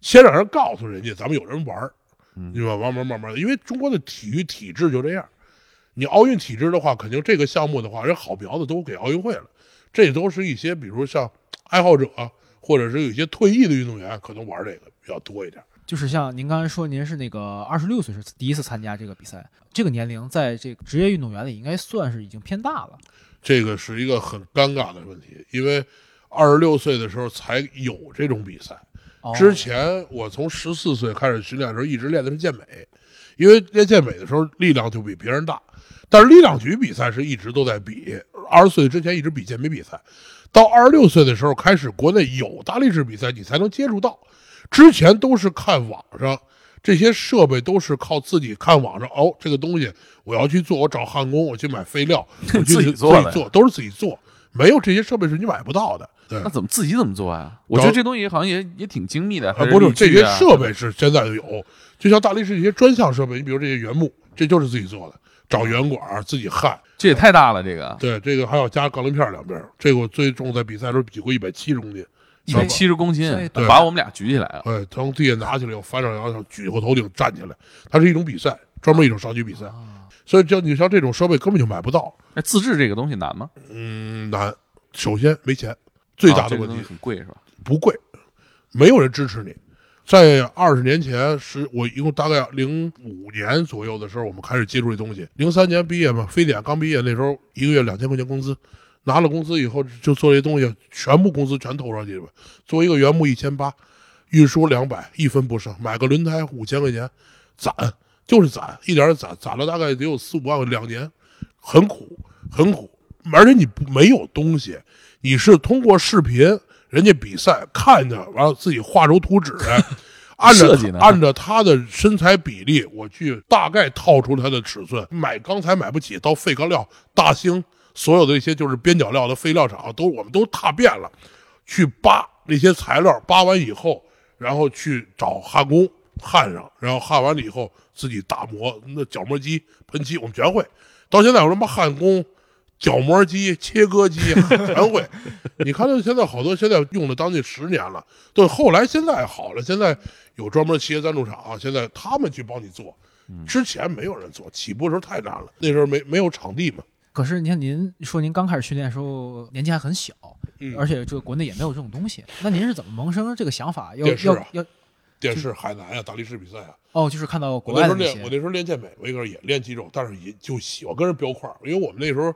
先让人告诉人家咱们有人玩儿，对吧？慢慢慢慢的，因为中国的体育体制就这样。你奥运体制的话，肯定这个项目的话，人好苗子都给奥运会了，这都是一些比如像爱好者啊，或者是有一些退役的运动员，可能玩这个比较多一点。就是像您刚才说，您是那个二十六岁是第一次参加这个比赛，这个年龄在这个职业运动员里应该算是已经偏大了。这个是一个很尴尬的问题，因为二十六岁的时候才有这种比赛。哦之前我从十四岁开始训练的时候，一直练的是健美，因为练健美的时候力量就比别人大。但是力量举比赛是一直都在比，二十岁之前一直比健美比赛，到二十六岁的时候开始国内有大力士比赛，你才能接触到。之前都是看网上这些设备，都是靠自己看网上哦，这个东西我要去做，我找焊工，我去买废料，我去自己做自己做，都是自己做，没有这些设备是你买不到的。对那，怎么自己怎么做呀？我觉得这东西好像也也挺精密的，啊，不是是这些设备是现在就有，就像大力士一些专项设备，你比如这些原木，这就是自己做的，找圆管儿自己焊。这也太大了，这个对，这个还要加钢铃片儿两边儿。这个我最重在比赛的时候比过一百七十公斤，一百七十公斤，对把我们俩举起来了。哎，从地下拿起来，又翻上摇上，举过头顶站起来，它是一种比赛，专门一种上举比赛。所以像你像这种设备根本就买不到，哎，自制这个东西难吗？嗯，难。首先没钱，最大的问题啊这个很贵是吧？不贵，没有人支持你。在二十年前，是我一共大概零五年左右的时候，我们开始接触这东西。零三年毕业嘛，非典刚毕业那时候，一个月两千块钱工资，拿了工资以后就做这些东西，全部工资全投上去了。做一个原木一千八，运输两百，一分不剩。买个轮胎五千块钱，攒就是攒，一点点攒，攒了大概得有四五万，两年，很苦很苦。而且你不没有东西，你是通过视频。人家比赛看着，完了自己画出图纸来，按照设计呢按照他的身材比例，我去大概套出他的尺寸。买钢材买不起，到废钢料、大兴所有的一些就是边角料的废料厂，都我们都踏遍了，去扒那些材料，扒完以后，然后去找焊工焊上，然后焊完了以后自己打磨，那角磨机、喷漆我们全会。到现在我他妈焊工。角磨机、切割机 全会，你看到现在好多现在用了将近十年了，对，后来现在好了，现在有专门企业赞助厂，啊现在他们去帮你做，之前没有人做，起步的时候太难了，那时候没没有场地嘛，可是你看，您说您刚开始训练的时候年纪还很小，嗯。而且这个国内也没有这种东西，那您是怎么萌生这个想法？要电视啊要要电视海南呀、大力士比赛啊，哦，就是看到国外我那时候练健美，我那时候也练肌肉，但是也就喜欢跟人飙块儿，因为我们那时候，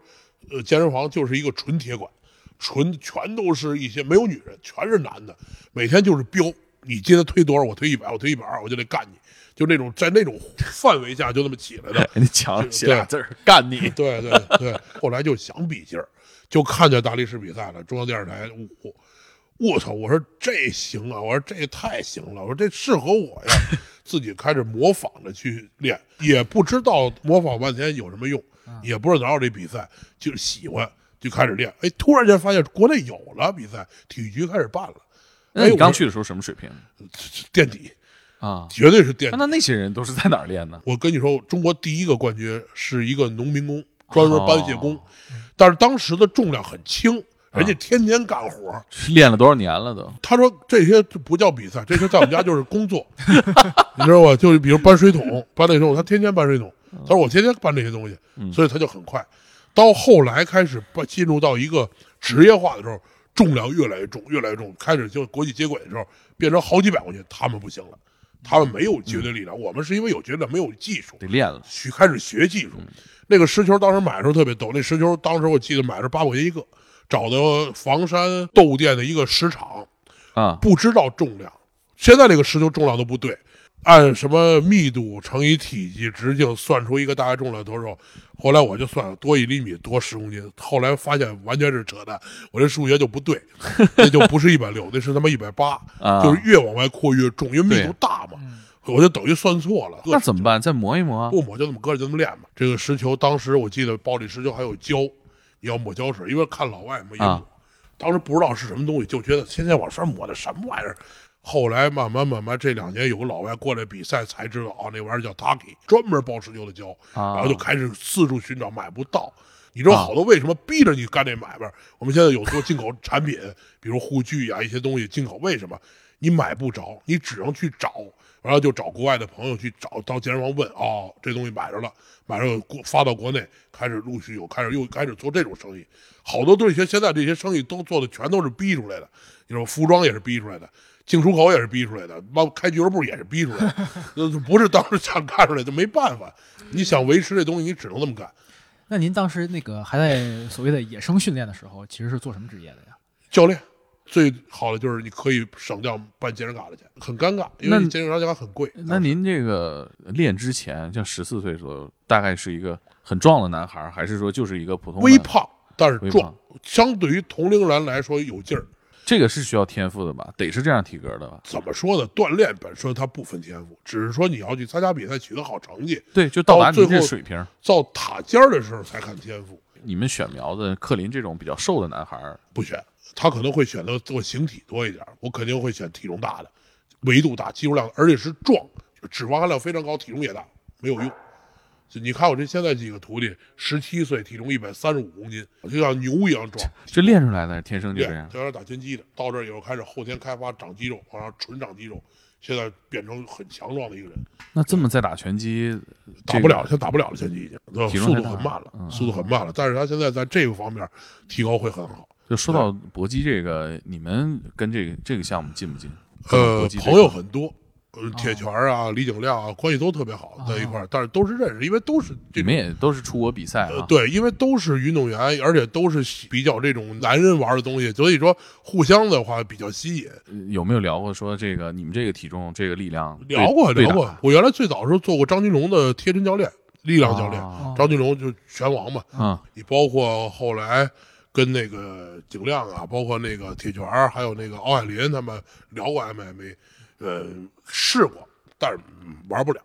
呃，健身房就是一个纯铁管，纯全都是一些没有女人，全是男的，每天就是飙，你今天推多少，我推一百，我推一百二，我就得干你，就那种在那种范围下就那么起来的。哎你墙写俩字儿干你。对对对，后来就想比劲儿，就看见大力士比赛了，中央电视台，我我操，我说这行啊，我说这太行了，我说这适合我呀，自己开始模仿着去练，也不知道模仿半天有什么用，也不知道哪有这比赛，就是喜欢就开始练，哎，突然间发现国内有了比赛，体育局开始办了，哎你我说刚去的时候什么水平垫底，啊？绝对是垫底。那那些人都是在哪儿练呢？我跟你说，中国第一个冠军是一个农民工，专门搬卸工，哦但是当时的重量很轻，人家天天干活。练了多少年了都？他说这些不叫比赛，这些在我们家就是工作，你知道吧？就是比如搬水桶，搬那种，他天天搬水桶。他说我天天搬这些东西，所以他就很快。到后来开始搬进入到一个职业化的时候，重量越来越重，越来越重，开始就国际接轨的时候，变成好几百公斤，他们不行了，他们没有绝对力量，我们是因为有绝对，没有技术，得练了。去开始学技术。那个石球当时买的时候特别逗，那石球当时我记得买的是八块钱一个，找的房山窦店的一个石场，啊，不知道重量。现在这个石球重量都不对，按什么密度乘以体积直径算出一个大概重量多少。后来我就算了多一厘米多十公斤，后来发现完全是扯淡，我这数学就不对，那就不是一百六，那是他妈一百八，啊就是越往外扩越重，因为密度大嘛，我就等于算错了。那怎么办？再磨一磨啊。不磨就这么搁着就这么练嘛。这个石球当时我记得包里石球还有胶，你要抹胶水，因为看老外嘛也抹，啊当时不知道是什么东西，就觉得天天往上抹的什么玩意儿。后来慢慢慢慢，这两年有个老外过来比赛，才知道啊，那玩意儿叫 Taki，专门包石油的胶，啊然后就开始四处寻找，买不到。你知道好多为什么逼着你干这买卖？我们现在有做进口产品，比如护具呀、一些东西进口，为什么你买不着？你只能去找，然后就找国外的朋友去找到健身房问，哦，这东西买着了，买着国发到国内，开始陆续有开始又开始做这种生意，好多这些现在这些生意都做的全都是逼出来的，你说服装也是逼出来的。进出口也是逼出来的，包括开俱乐部也是逼出来的，呃不是当时想干出来就没办法。你想维持这东西，你只能这么干。那您当时那个还在所谓的野生训练的时候，其实是做什么职业的呀？教练最好的就是你可以省掉办健身卡的钱，很尴尬，因为健身卡很贵。那您这个练之前，像十四岁左右，大概是一个很壮的男孩儿，还是说就是一个普通微？胖，但是壮，相对于同龄人来说有劲儿。这个是需要天赋的吧？得是这样体格的吧？怎么说呢？锻炼本身它不分天赋，只是说你要去参加比赛取得好成绩，对，就到达您到最后这水平。到塔尖儿的时候才看天赋，你们选苗子，克林这种比较瘦的男孩，不选。他可能会选择做形体多一点，我肯定会选体重大的，维度大，肌肉量，而且是壮，脂肪含量非常高，体重也大，没有用。就你看我这现在几个徒弟，十七岁，体重一百三十五公斤，就像牛一样壮。这练出来的，天生就这练样。教练打拳击的，到这儿以后开始后天开发长肌肉，然后纯长肌肉，现在变成很强壮的一个人。那这么再打拳击，打不了，现在打不了了，拳击已经，呃速度很慢了，嗯速度很慢了。但是他现在在这个方面提高会很好。就说到搏击这个，你们跟这个这个项目近不近？呃朋友很多，呃，铁拳啊、李景亮啊，关系都特别好，在一块儿，但是都是认识，因为都是你们也都是出国比赛啊？，呃对，因为都是运动员，而且都是比较这种男人玩的东西，所以说互相的话比较吸引。呃有没有聊过说这个你们这个体重、这个力量？聊过聊过，我原来最早的时候做过张金龙的贴身教练，力量教练，啊张金龙就拳王嘛，嗯，你包括后来跟那个景亮啊，包括那个铁拳儿，还有那个奥海林他们聊过 MMA，呃，试过，但是、嗯玩不了，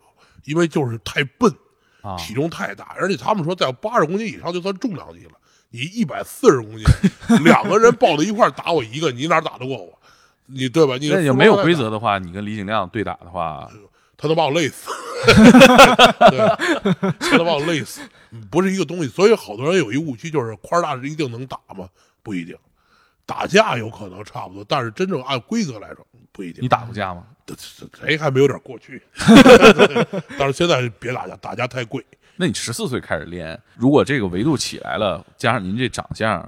因为就是太笨，啊，体重太大，而且他们说在八十公斤以上就算重量级了，你一百四十公斤，两个人抱在一块儿打我一个，你哪打得过我？你对吧？你那也没有规，则的话，你跟李景亮对打的话，他能把我累死，对，他能把我累死，嗯不是一个东西。所以好多人有一误区，就是块大是一定能打吗？不一定，打架有可能差不多，但是真正按规则来说不一定。你打过架吗？谁还没有点过去？但是现在别打架，打架太贵。那你十四岁开始练，如果这个维度起来了，加上您这长相，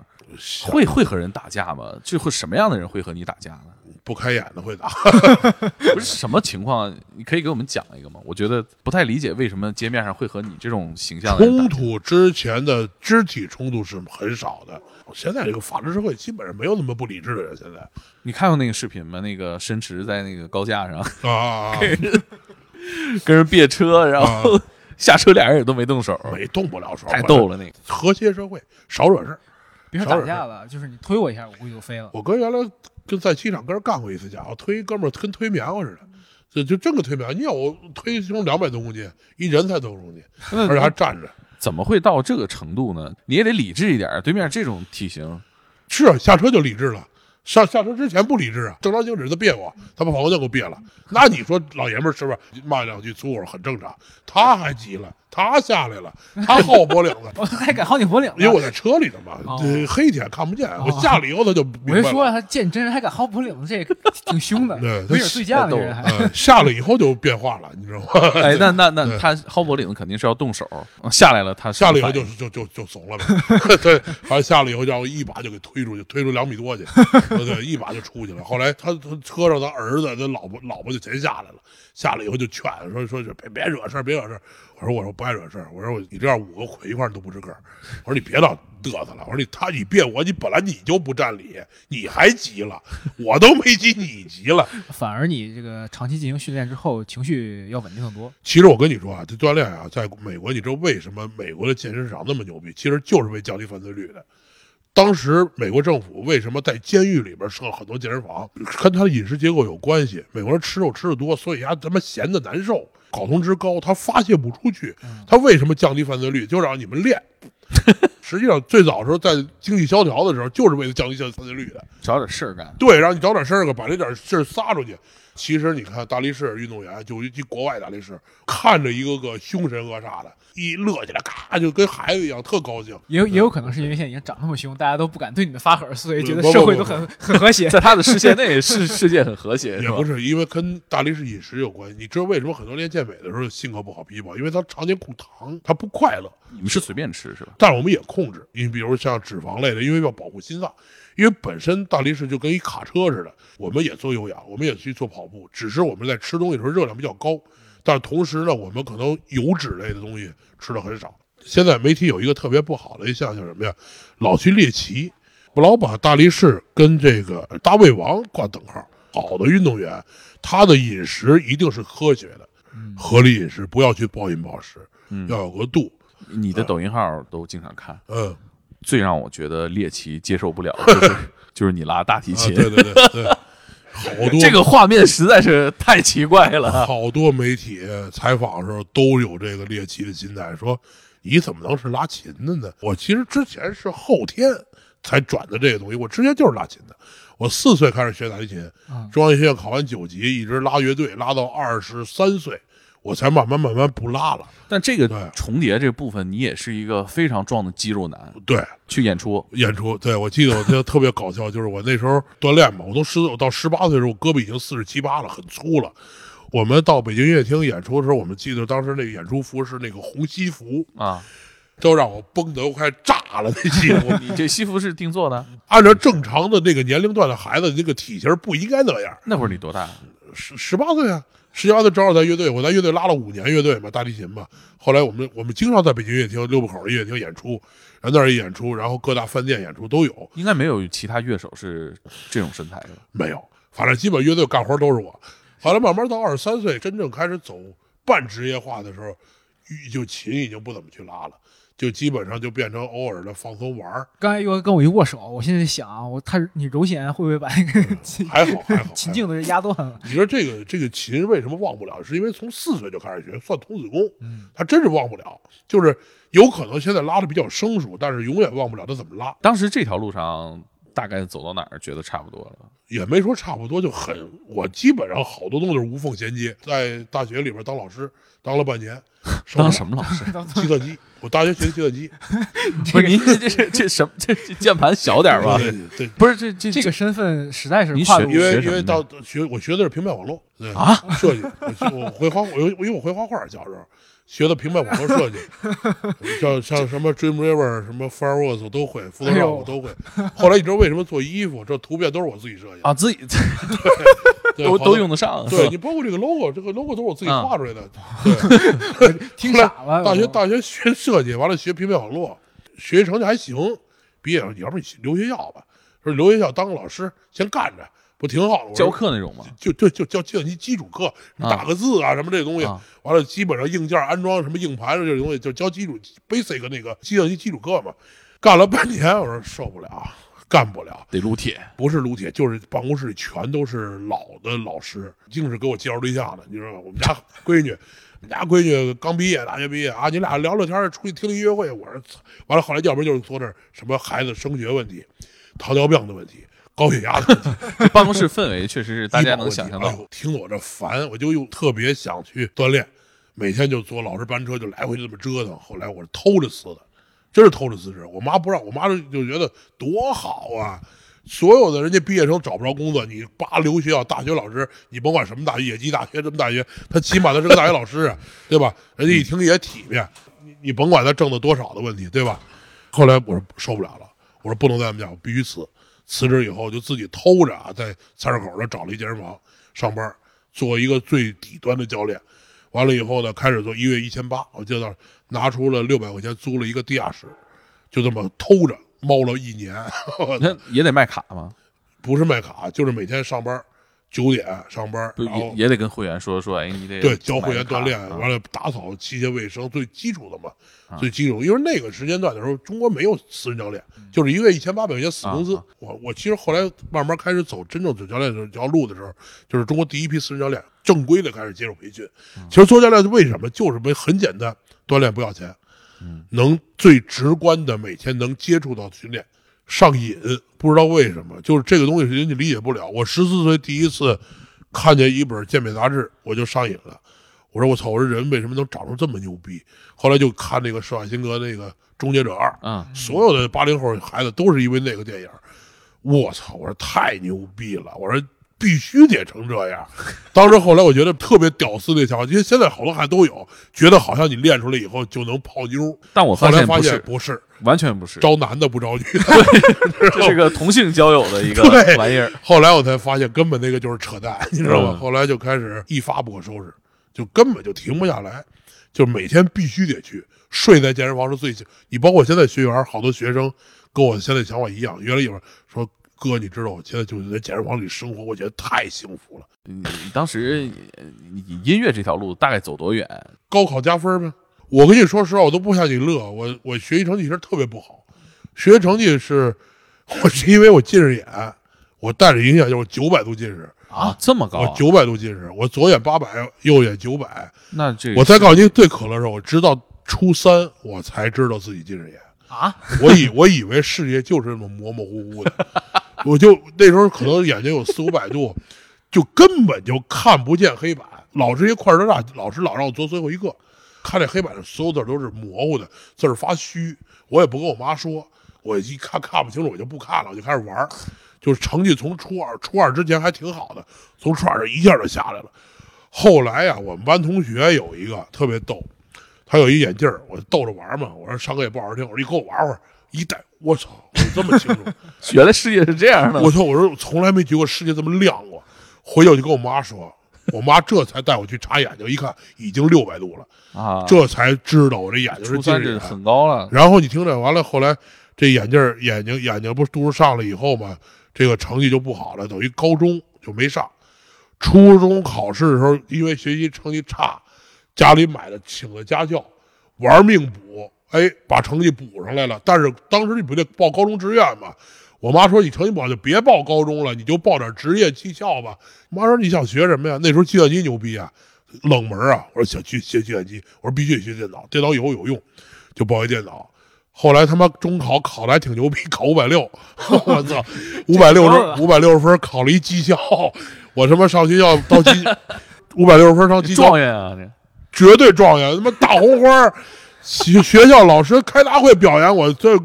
会会和人打架吗？就会什么样的人会和你打架呢？不开眼的会打，不是什么情况？你可以给我们讲一个吗？我觉得不太理解为什么街面上会和你这种形象冲突之前的肢体冲突是很少的。现在这个法治社会基本上没有那么不理智的人。现在你看过那个视频吗？那个申驰在那个高架上啊，跟人别车，然后下车俩人也都没动手，没动不了手，太逗了那个。和谐社会，少惹事儿。别说打架了，就是你推我一下，我估计就飞了。我哥原来跟在机场跟人干过一次架，我推哥们儿跟推棉花似的，就就真个推棉花。你要我推胸两百多公斤，一人才多少公斤，而且还站着。怎么会到这个程度呢？你也得理智一点，对面这种体型，是啊，下车就理智了。上下车之前不理智啊，正常行驶他别我，他把方向键给我别了。那你说老爷们儿是不是骂两句粗口很正常？他还急了，他下来了，他薅我脖领子，我还敢薅你脖领子？因为我在车里头嘛，哦这黑天看不见。我下来以后他就明我白了。说他见真人还敢薅脖领子，这个挺凶的，对没准醉驾了这人还。呃，下来以后就变化了，你知道吗？哎，那那那他薅脖领子肯定是要动手，下来了他下来以后就就就就怂了呗，对，反正下来以后让我一把就给推出去，推出两米多去，对对，一把就出去了。后来他他车上他儿子他老婆老婆就全下来了，下来以后就劝说说是别别惹事儿，别惹事儿。我说我说不爱惹事儿，我说我你这样五个捆一块儿都不是个儿，我说你别老嘚瑟了，我说你他你别我你本来你就不占理，你还急了，我都没急你急了。反而你这个长期进行训练之后，情绪要稳定很多。其实我跟你说啊，这锻炼啊，在美国，你知道为什么美国的健身市场那么牛逼？其实就是为降低犯罪率的。当时美国政府为什么在监狱里边设很多健身房，跟他的饮食结构有关系。美国人吃肉吃的多，所以他他妈闲的难受，睾酮值高，他发泄不出去。他为什么降低犯罪率？就让你们练，实际上最早的时候在经济萧条的时候，就是为了降低下残疾率的。找点事儿干。对，让你找点事儿干，把这点事儿撒出去。其实你看大力士运动员，就一国外大力士，看着一个个凶神恶煞的，一乐起来，咔就跟孩子一样，特高兴。也有也有可能是因为现在已经长那么凶，大家都不敢对你们发狠，所以觉得社会都很很和谐。在他的视线内，世世界很和谐，也不是因为跟大力士饮食有关系。你知道为什么很多练健美的时候性格不好、脾气不好？因为他常年控糖，他不快乐。你们是随便吃是吧？但是我们也控制，你比如像脂肪类的，因为要保护心脏，因为本身大力士就跟一卡车似的，我们也做有氧，我们也去做跑步，只是我们在吃东西的时候热量比较高，但是同时呢，我们可能油脂类的东西吃的很少。现在媒体有一个特别不好的一项叫什么呀？老去猎奇，不老把大力士跟这个大胃王挂等号。好的运动员，他的饮食一定是科学的，合理饮食，不要去暴饮暴食，嗯要有个度。你的抖音号都经常看，嗯，最让我觉得猎奇接受不了的就是 就是你拉大提啊，琴，对对对对，好多这个画面实在是太奇怪了。好多媒体采访的时候都有这个猎奇的心态，说你怎么能是拉琴的呢？我其实之前是后天才转的这个东西，我之前就是拉琴的。我四岁开始学大提琴，嗯中央音乐学院考完九级，一直拉乐队，拉到二十三岁，我才慢慢慢慢不拉了。但这个对重叠这部分，你也是一个非常壮的肌肉男，对，去演出，演出，对我记得我记得特别搞笑，就是我那时候锻炼嘛，我都十我到十八岁的时候，我胳膊已经四十七八了，很粗了。我们到北京音乐厅演出的时候，我们记得当时那个演出服是那个红西服，啊，都让我绷得都快炸了。那西服你这西服是定做的？按照正常的那个年龄段的孩子，那个体型不应该那样。那会儿你多大？十十八岁啊，十八岁正好在乐队，我在乐队拉了五年乐队嘛，大提琴嘛。后来我们我们经常在北京音乐厅、六部口的音乐厅演出，然后那儿演出，然后各大饭店演出都有。应该没有其他乐手是这种身材的。没有，反正基本乐队干活都是我。后来慢慢到二十三岁，真正开始走半职业化的时候，就琴已经不怎么去拉了，就基本上就变成偶尔的放松玩儿。刚才又跟我一握手，我现在想啊，我他你揉弦会不会把那个琴还好还好 琴颈子压断了？你说这个这个琴为什么忘不了？是因为从四岁就开始学，算童子功，嗯他真是忘不了。就是有可能现在拉的比较生疏，但是永远忘不了他怎么拉。当时这条路上大概走到哪儿，觉得差不多了？也没说差不多，就很我基本上好多东西是无缝衔接。在大学里边当老师当了半年，当什么老师？计算机，我大学学的计算机。不是您这这是这什么？这这键盘小点吧？对对，不是这这这个身份实在是你学跨度因为因为到学我学的是平面网络对啊设计，我我会画，我因为我会画画，小时候学的平面网络设计，像像什么 Dreamweaver、什么 Fireworks 我都会，Photoshop 我都会。后来你知道为什么做衣服？这图片都是我自己设计的，啊，自己对 都都用得上，对你包括这个 logo，这个 logo 都是我自己嗯画出来的。对，听傻了。大学大学学设计，完了学平面网络，学习成绩还行。毕业了，要不你留学校吧？说留学校当个老师，先干着，不挺好的？我说教课那种吗？就就就教计算机基础课，什么啊打个字啊，什么这东西啊，完了基本上硬件安装什么硬盘这种东西，就教基础 basic 那个计算机基础课嘛。干了半年，我说受不了，干不了。得撸铁，不是撸铁，就是办公室里全都是老的老师，净是给我介绍对象的。你知道吗？我们家闺女，我们家闺女刚毕业，大学毕业啊，你俩聊聊天，出去听听音乐会。我说，完了，后来要不然就是说这什么孩子升学问题、糖尿病的问题、高血压的问题，这办公室氛围确实是大家能想象到。哎呦听我这烦，我就又特别想去锻炼，每天就坐老师班车就来回这么折腾。后来我是偷着辞的，真是偷着辞职。我妈不让，我妈就就觉得多好啊。所有的人家毕业生找不着工作，你叭留学校大学老师，你甭管什么大学，野鸡大学什么大学，他起码他是个大学老师啊，对吧？人家一听也体面，你你甭管他挣的多少的问题，对吧？后来我说受不了了，我说不能在他们家，我必须辞。辞职以后就自己偷着啊，在菜市口那找了一健身房上班，做一个最底端的教练。完了以后呢，开始做一月一千八，我记得拿出了六百块钱租了一个地下室，就这么偷着猫了一年。那也得卖卡吗？不是卖卡，就是每天上班九点上班，然后也也得跟会员说说，哎，你得对教会员锻炼，啊完了打扫器械卫生，最基础的嘛，最基础。因为那个时间段的时候，中国没有私人教练，就是一个月一千八百块钱死工资啊。我我其实后来慢慢开始走真正走教练这条路的时候，就是中国第一批私人教练正规的开始接受培训。其实做教练为什么就是为很简单，锻炼不要钱。嗯能最直观的每天能接触到训练，上瘾，不知道为什么，就是这个东西人家理解不了。我十四岁第一次看见一本健美杂志，我就上瘾了。我说我操，我说人为什么能长出这么牛逼？后来就看那个施瓦辛格那个《终结者二》，嗯，所有的八零后孩子都是因为那个电影。我操！我说太牛逼了！我说必须得成这样。当时后来我觉得特别屌丝那想法，因为现在好多孩子都有，觉得好像你练出来以后就能泡妞。但我后来发发现不是，不是，完全不是，招男的不招女的。这是个同性交友的一个玩意儿。后来我才发现根本那个就是扯淡，你知道吗？嗯后来就开始一发不可收拾，就根本就停不下来，就每天必须得去。睡在健身房是最。你包括现在学员，好多学生跟我现在想法一样。原来有人说哥，你知道我现在就是在健身房里生活，我觉得太幸福了。你你当时音乐这条路大概走多远？高考加分呗。我跟你说实话，我都不像你乐。我我学习成绩其实特别不好，学习成绩是，我是因为我近视眼，我带着影响就是九百度近视，啊，这么高啊、我九百度近视，我左眼八百，右眼九百。那这我再告诉你最可乐的是，我直到初三我才知道自己近视眼。啊，我以我以为视野就是这么模模糊糊的，我就那时候可能眼睛有四五百度，就根本就看不见黑板。老师一块儿都大，老师老让我做最后一个，看这黑板上所有字都是模糊的，字儿发虚。我也不跟我妈说，我一看看不清楚，我就不看了，我就开始玩儿。就是成绩从初二，初二之前还挺好的，从初二这一下就下来了。后来呀，我们班同学有一个特别逗，他有一眼镜儿，我逗着玩嘛。我说上课也不好好听，我说你给我玩会儿。一戴，我操，我这么清楚。原来世界是这样的。我操！我说我从来没觉得世界这么亮过。回去我就跟我妈说，我妈这才带我去查眼睛，一看已经六百度了，啊，这才知道我这眼睛是近视。很高了。然后你听着，完了后来这眼镜眼睛眼睛不是度数上了以后嘛，这个成绩就不好了，等于高中就没上。初中考试的时候，因为学习成绩差，家里买了请了家教，玩命补，哎，把成绩补上来了。但是当时你不得报高中志愿吗？我妈说你成绩不好就别报高中了，你就报点职业技校吧。我妈说你想学什么呀？那时候计算机牛逼啊，冷门啊。我说想去学计算机，我说必须得学电脑，电脑以后有用，就报一电脑。后来他妈中考考的还挺牛逼，考五百六，我操，五百六十五百六十分考了一技校，我他妈上学校到技 五百六十分上技校状，元啊，这绝对状元，他妈大红花儿，学学校老师开大会表扬我，这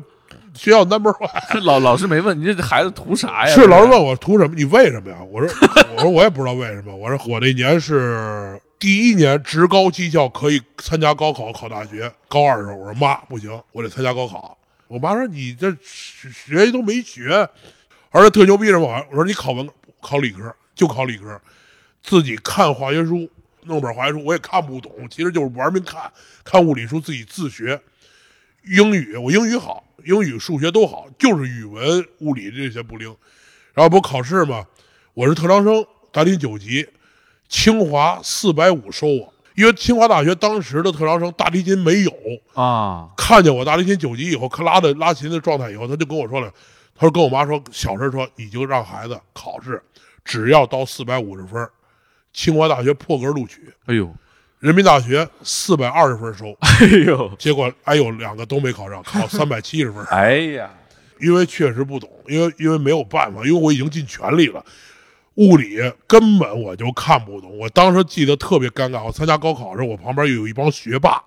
学校 number one。老老师没问你这孩子图啥呀？是老师问我图什么？你为什么呀？我说我说我也不知道为什么。我说我那年是第一年职高技校可以参加高考考大学，高二的时候，我说妈不行，我得参加高考。我妈说你这学学习都没学，而且特牛逼什么？我说你考文考理科就考理科，自己看化学书，弄本化学书我也看不懂，其实就是玩命看，看物理书自己自学。英语我英语好，英语数学都好，就是语文物理这些不灵。然后不考试嘛，我是特长生，大林九级，清华四百五收我，因为清华大学当时的特长生大提琴没有，啊，看见我大提琴九级以后，看拉的拉琴的状态以后，他就跟我说了，他说跟我妈说，小声说，你就让孩子考试，只要到四百五十分，清华大学破格录取，哎呦，人民大学四百二十分收，哎呦，结果哎呦两个都没考上，考三百七十分。哎呀，因为确实不懂，因为因为没有办法，因为我已经尽全力了。物理根本我就看不懂，我当时记得特别尴尬。我参加高考的时候，我旁边有一帮学霸。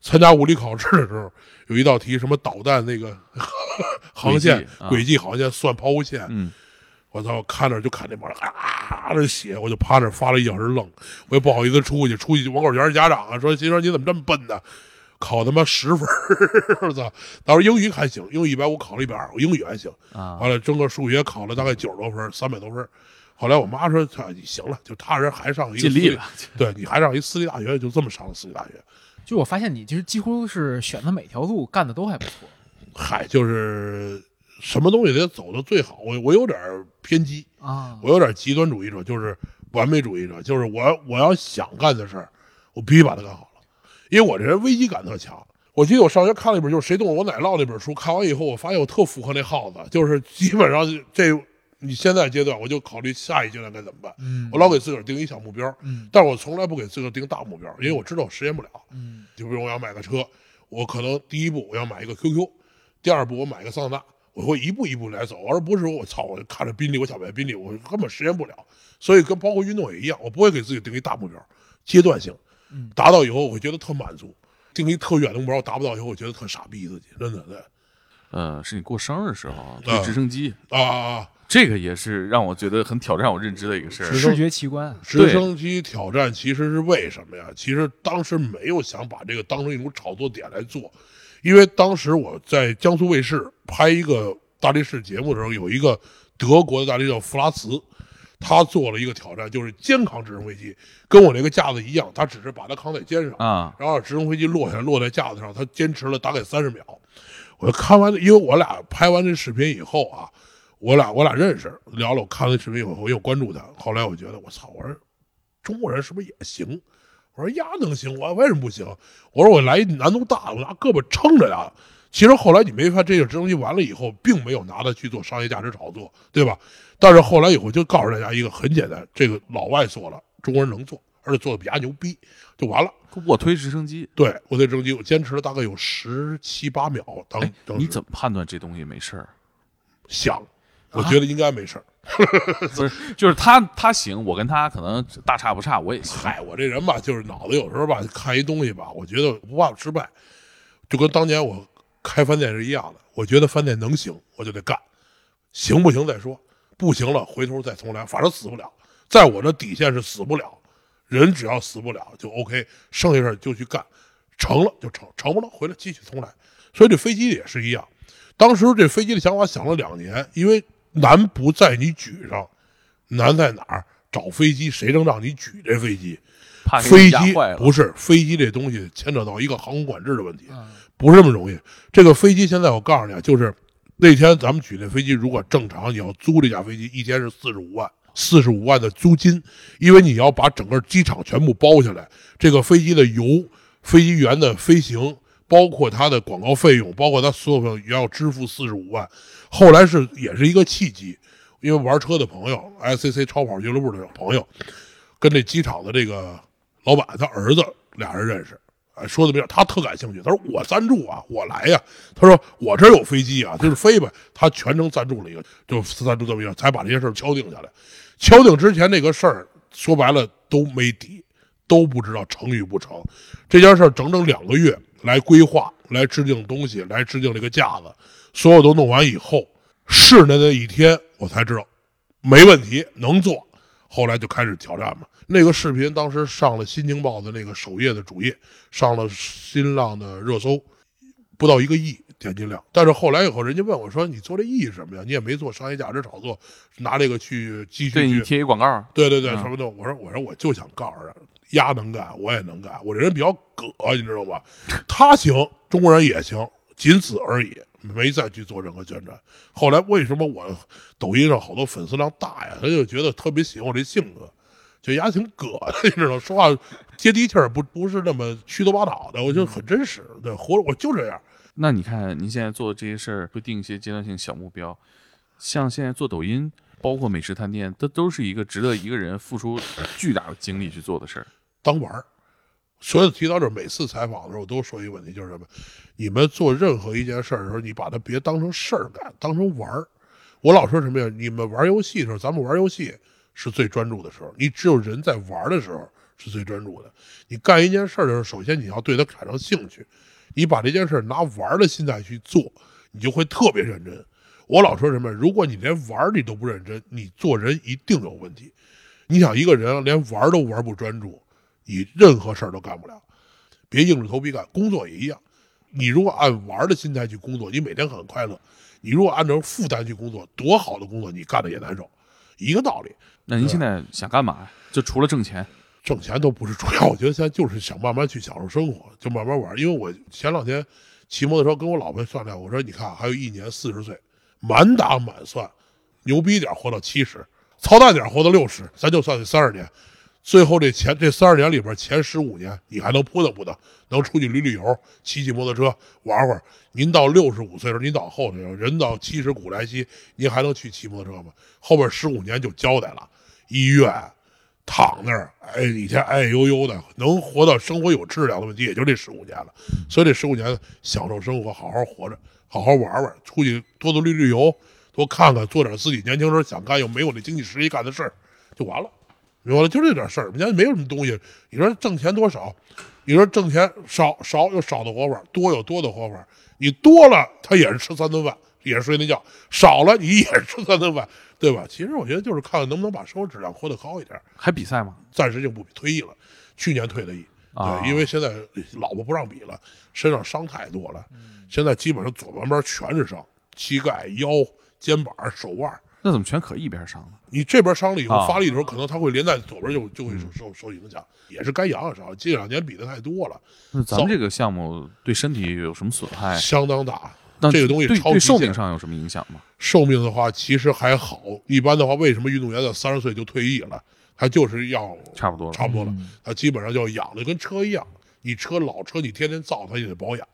参加物理考试的时候，有一道题什么导弹那个 航线轨迹啊轨迹航线算抛物线，嗯，我操！看着就看那帮人啊的血，我就趴那儿发了一小时愣，我也不好意思出去，出去网口全是家长啊，说心说你怎么这么笨呢？考他妈十分儿，我 操！当时英语还行，英语一百五考了一百二，我英语还行。啊，完了，整个数学考了大概九十多分，三百多分。后来我妈说：“操，你行了，就他人还上一个私立尽力了，对你还上一私立大学，就这么上了私立大学。就我发现你其实几乎是选的每条路干的都还不错。嗨，就是什么东西得走的最好。我我有点偏激，啊，我有点极端主义者，就是完美主义者，就是我我要想干的事儿，我必须把它干好了，因为我这人危机感特强。我记得我上学看了一本就是《谁动我奶酪》那本书，看完以后我发现我特符合那耗子，就是基本上这你现在阶段我就考虑下一阶段该怎么办。嗯我老给自个儿定一小目标，嗯但是我从来不给自个儿定大目标，因为我知道我实现不了。嗯就比如我要买个车，我可能第一步我要买一个 QQ，第二步我买一个桑塔纳，我会一步一步来走，而不是说我操，我看着宾利，我想买宾利，我根本实现不了。所以跟包括运动也一样，我不会给自己定一大目标，阶段性，达到以后我会觉得特满足。定一特远的目标，我达不到以后，我觉得特傻逼自己，真的对。呃，是你过生日的时候坐直升机，啊啊啊！这个也是让我觉得很挑战我认知的一个事儿。视觉奇观，直升机挑战其实是为什么呀？其实当时没有想把这个当成一种炒作点来做，因为当时我在江苏卫视拍一个大力士节目的时候，有一个德国的大力士叫弗拉茨，他做了一个挑战，就是肩扛直升飞机，跟我那个架子一样，他只是把它扛在肩上，啊，然后直升飞机落下来落在架子上，他坚持了大概三十秒。我看完，因为我俩拍完这视频以后啊，我俩我俩认识，聊了。我看完视频以后，我又关注他。后来我觉得，我操，我说中国人是不是也行？我说呀能行，我为什么不行？我说我来一难度大，我拿胳膊撑着呀。其实后来你没发现，这个直升机完了以后，并没有拿它去做商业价值炒作，对吧？但是后来以后就告诉大家一个很简单，这个老外做了，中国人能做，而且做的比他牛逼，就完了。卧推直升机，对卧推直升机，我坚持了大概有十七八秒。当哎，当你怎么判断这东西没事儿？想？我觉得应该没事儿。不是，就是他他行，我跟他可能大差不差，我也行。嗨，我这人吧，就是脑子有时候吧，看一东西吧，我觉得不怕失败，就跟当年我开饭店是一样的。我觉得饭店能行，我就得干，行不行再说，不行了回头再重来，反正死不了。在我这底线是死不了，人只要死不了就 OK，剩下事就去干，成了就成，成不了回来继续重来。所以这飞机也是一样，当时这飞机的想法想了两年，因为难不在你举上，难在哪儿？找飞机谁能让你举这飞机？飞机。不是飞机这东西牵扯到一个航空管制的问题，不是那么容易。这个飞机现在我告诉你啊，就是那天咱们举这飞机，如果正常你要租这架飞机，一天是四十五万，四十五万的租金，因为你要把整个机场全部包下来，这个飞机的油、飞机员的飞行，包括他的广告费用，包括他所有费用，要支付四十五万。后来是也是一个契机，因为玩车的朋友，SCC 超跑俱乐部的朋友，跟这机场的这个老板他儿子俩人认识，说的没有，他特感兴趣，他说我赞助啊，我来呀、他说我这有飞机啊，就是飞呗，他全程赞助了一个，就赞助这么一个，才把这些事儿敲定下来。敲定之前这个事儿，说白了都没底，都不知道成与不成。这件事儿整整两个月来规划，来制定东西，来制定这个架子，所有都弄完以后，试的那一天我才知道没问题，能做。后来就开始挑战嘛。那个视频当时上了《新京报》的那个首页的主页，上了新浪的热搜，不到一个亿点击量。但是后来以后，人家问我说：“你做这意义是什么呀？你也没做商业价值炒作，拿这个去继续对你去贴一广告，对对对，嗯什么的。我说我说我就想告诉他，丫能干，我也能干。我这人比较葛，你知道吧？他行，中国人也行，仅此而已，没再去做任何宣传。后来为什么我抖音上好多粉丝量大呀？他就觉得特别喜欢我这性格，就丫挺葛的，你知道，说话接地气儿，不不是那么虚头巴脑的，我就很真实，对，活着我就这样。那你看，您现在做的这些事儿，会定一些阶段性小目标，像现在做抖音，包括美食探店，这都是一个值得一个人付出巨大的精力去做的事儿。当玩儿。所以提到这，每次采访的时候，我都说一个问题，就是什么？你们做任何一件事儿的时候，你把它别当成事儿干，当成玩儿。我老说什么呀？你们玩游戏的时候，咱们玩游戏是最专注的时候。你只有人在玩的时候是最专注的。你干一件事儿的时候，首先你要对它产生兴趣，你把这件事儿拿玩的心态去做，你就会特别认真。我老说什么？如果你连玩你都不认真，你做人一定有问题。你想一个人连玩都玩不专注，你任何事儿都干不了。别硬着头皮干，工作也一样。你如果按玩儿的心态去工作，你每天很快乐；你如果按照负担去工作，多好的工作你干的也难受，一个道理。那您现在想干嘛呀？就除了挣钱，挣钱都不是主要，我觉得现在就是想慢慢去享受生活，就慢慢玩儿。因为我前两天骑摩托车跟我老婆商量，我说你看还有一年四十岁，满打满算，牛逼点儿活到七十，操蛋点儿活到六十，咱就算三十年。最后这前这三十年里边前十五年，你还能扑腾扑腾，能出去旅旅游，骑骑摩托车玩会儿。您到六十五岁的时候，您到后头人到七十古来稀，您还能去骑摩托车吗？后边十五年就交代了，医院、躺那儿，哎，一天哎悠悠的，能活到生活有质量的问题，也就这十五年了。所以这十五年享受生活，好好活着，好好玩玩，出去多多旅旅游，多看看，做点自己年轻时候想干又没有那经济实力干的事儿，就完了。明白了，就这点事儿，人家没有什么东西。你说挣钱多少？你说挣钱少少有少的活法，多有多的活法。你多了，他也是吃三顿饭，也是睡那觉；少了，你也是吃三顿饭，对吧？其实我觉得就是看看能不能把生活质量活得高一点。还比赛吗？暂时就不比，退役了，去年退的役。啊对，因为现在老婆不让比了，身上伤太多了，现在基本上左半边全是伤，膝盖、腰、肩膀、手腕。那怎么全可一边伤了？你这边伤了以后啊发力的时候，可能它会连带左边就就会受受受影响，也是该养养伤。近两年比的太多了，那咱们这个项目对身体有什么损害？相当大。那这个东西对对寿命上有什么影响吗？寿命的话，其实还好。一般的话，为什么运动员在三十岁就退役了？他就是要差不多了差不多了。他基本上就要养的跟车一样，你车老车你天天造，他也得保养。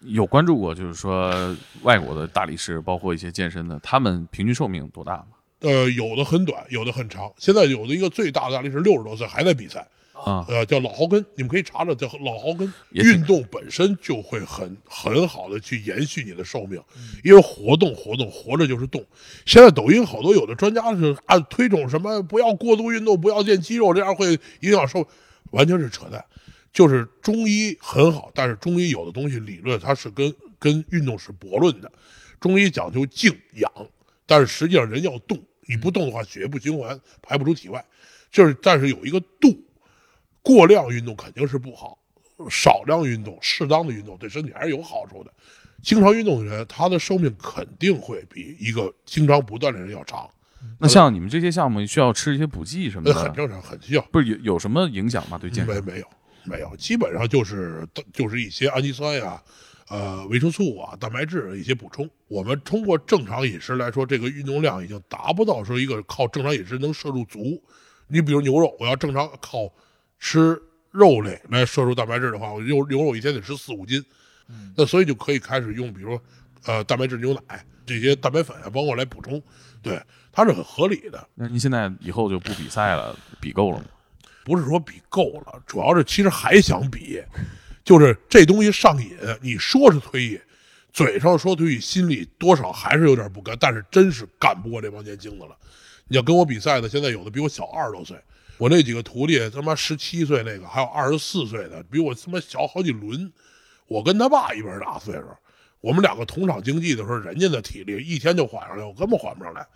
有关注过，就是说外国的大力士，包括一些健身的，他们平均寿命多大吗？呃，有的很短，有的很长。现在有的一个最大的大力士六十多岁还在比赛，啊，呃，叫老豪根，你们可以查查，叫老豪根。运动本身就会很很好的去延续你的寿命，因为活动活动活着就是动。现在抖音好多有的专家是按推崇什么不要过度运动，不要练肌肉，这样会影响寿，完全是扯淡。就是中医很好，但是中医有的东西理论它是跟跟运动是驳论的。中医讲究静养，但是实际上人要动，你不动的话，血液不循环，排不出体外。就是但是有一个度，过量运动肯定是不好，少量运动、适当的运动对身体还是有好处的。经常运动的人，他的寿命肯定会比一个经常不锻炼的人要长，那像你们这些项目需要吃一些补剂什么的，那很正常，很需要。不是有有什么影响吗？对健康？没没有没有，基本上就是就是一些氨基酸呀、呃维生素啊、蛋白质一些补充。我们通过正常饮食来说，这个运动量已经达不到说一个靠正常饮食能摄入足。你比如牛肉，我要正常靠吃肉类来摄入蛋白质的话，我牛牛肉一天得吃四五斤，那所以就可以开始用，比如呃蛋白质牛奶这些蛋白粉啊，包括来补充，对，它是很合理的。那您现在以后就不比赛了，比够了吗？不是说比够了，主要是其实还想比，就是这东西上瘾。你说是退役，嘴上说退役，心里多少还是有点不甘，但是真是干不过这帮年轻的了。你要跟我比赛的，现在有的比我小二十多岁，我那几个徒弟他妈十七岁那个，还有二十四岁的，比我他妈小好几轮。我跟他爸一边大岁数，我们两个同场竞技的时候，人家的体力一天就缓上来，我根本缓不上来，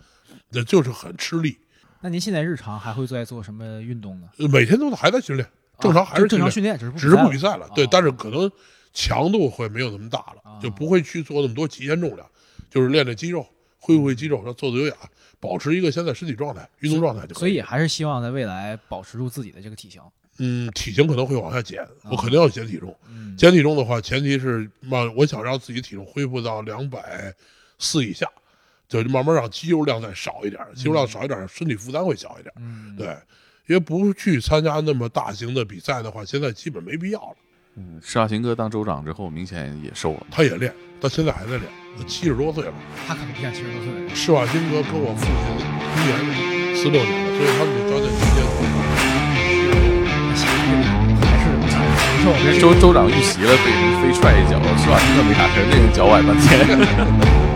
那就是很吃力。那您现在日常还会在做什么运动呢？每天都还在训练，正常还是啊正常训训练，只是不只是不比比赛了，对，啊但是可能强度会没有那么大了，啊就不会去做那么多极限重量，就是练练肌肉，恢复恢肌肉，然后做做有氧，保持一个现在身体状态、运动状态就可所以还是希望在未来保持住自己的这个体型。嗯，体型可能会往下减，我肯定要减体重。嗯减体重的话，前提是慢，我想让自己体重恢复到两百四以下，就是慢慢让肌肉量再少一点，肌肉量少一点，身体负担会小一点。嗯，对，因为不去参加那么大型的比赛的话，现在基本没必要了。嗯，施瓦辛格当州长之后，明显也瘦了。他也练，到现在还在练，他七十多岁了。他可不像七十多岁。施瓦辛格跟我父亲同年，四六年了，所以他们就交在今年同还是不错。州州长遇袭了，被人飞踹一脚，施瓦辛格没啥事，那人脚崴半天。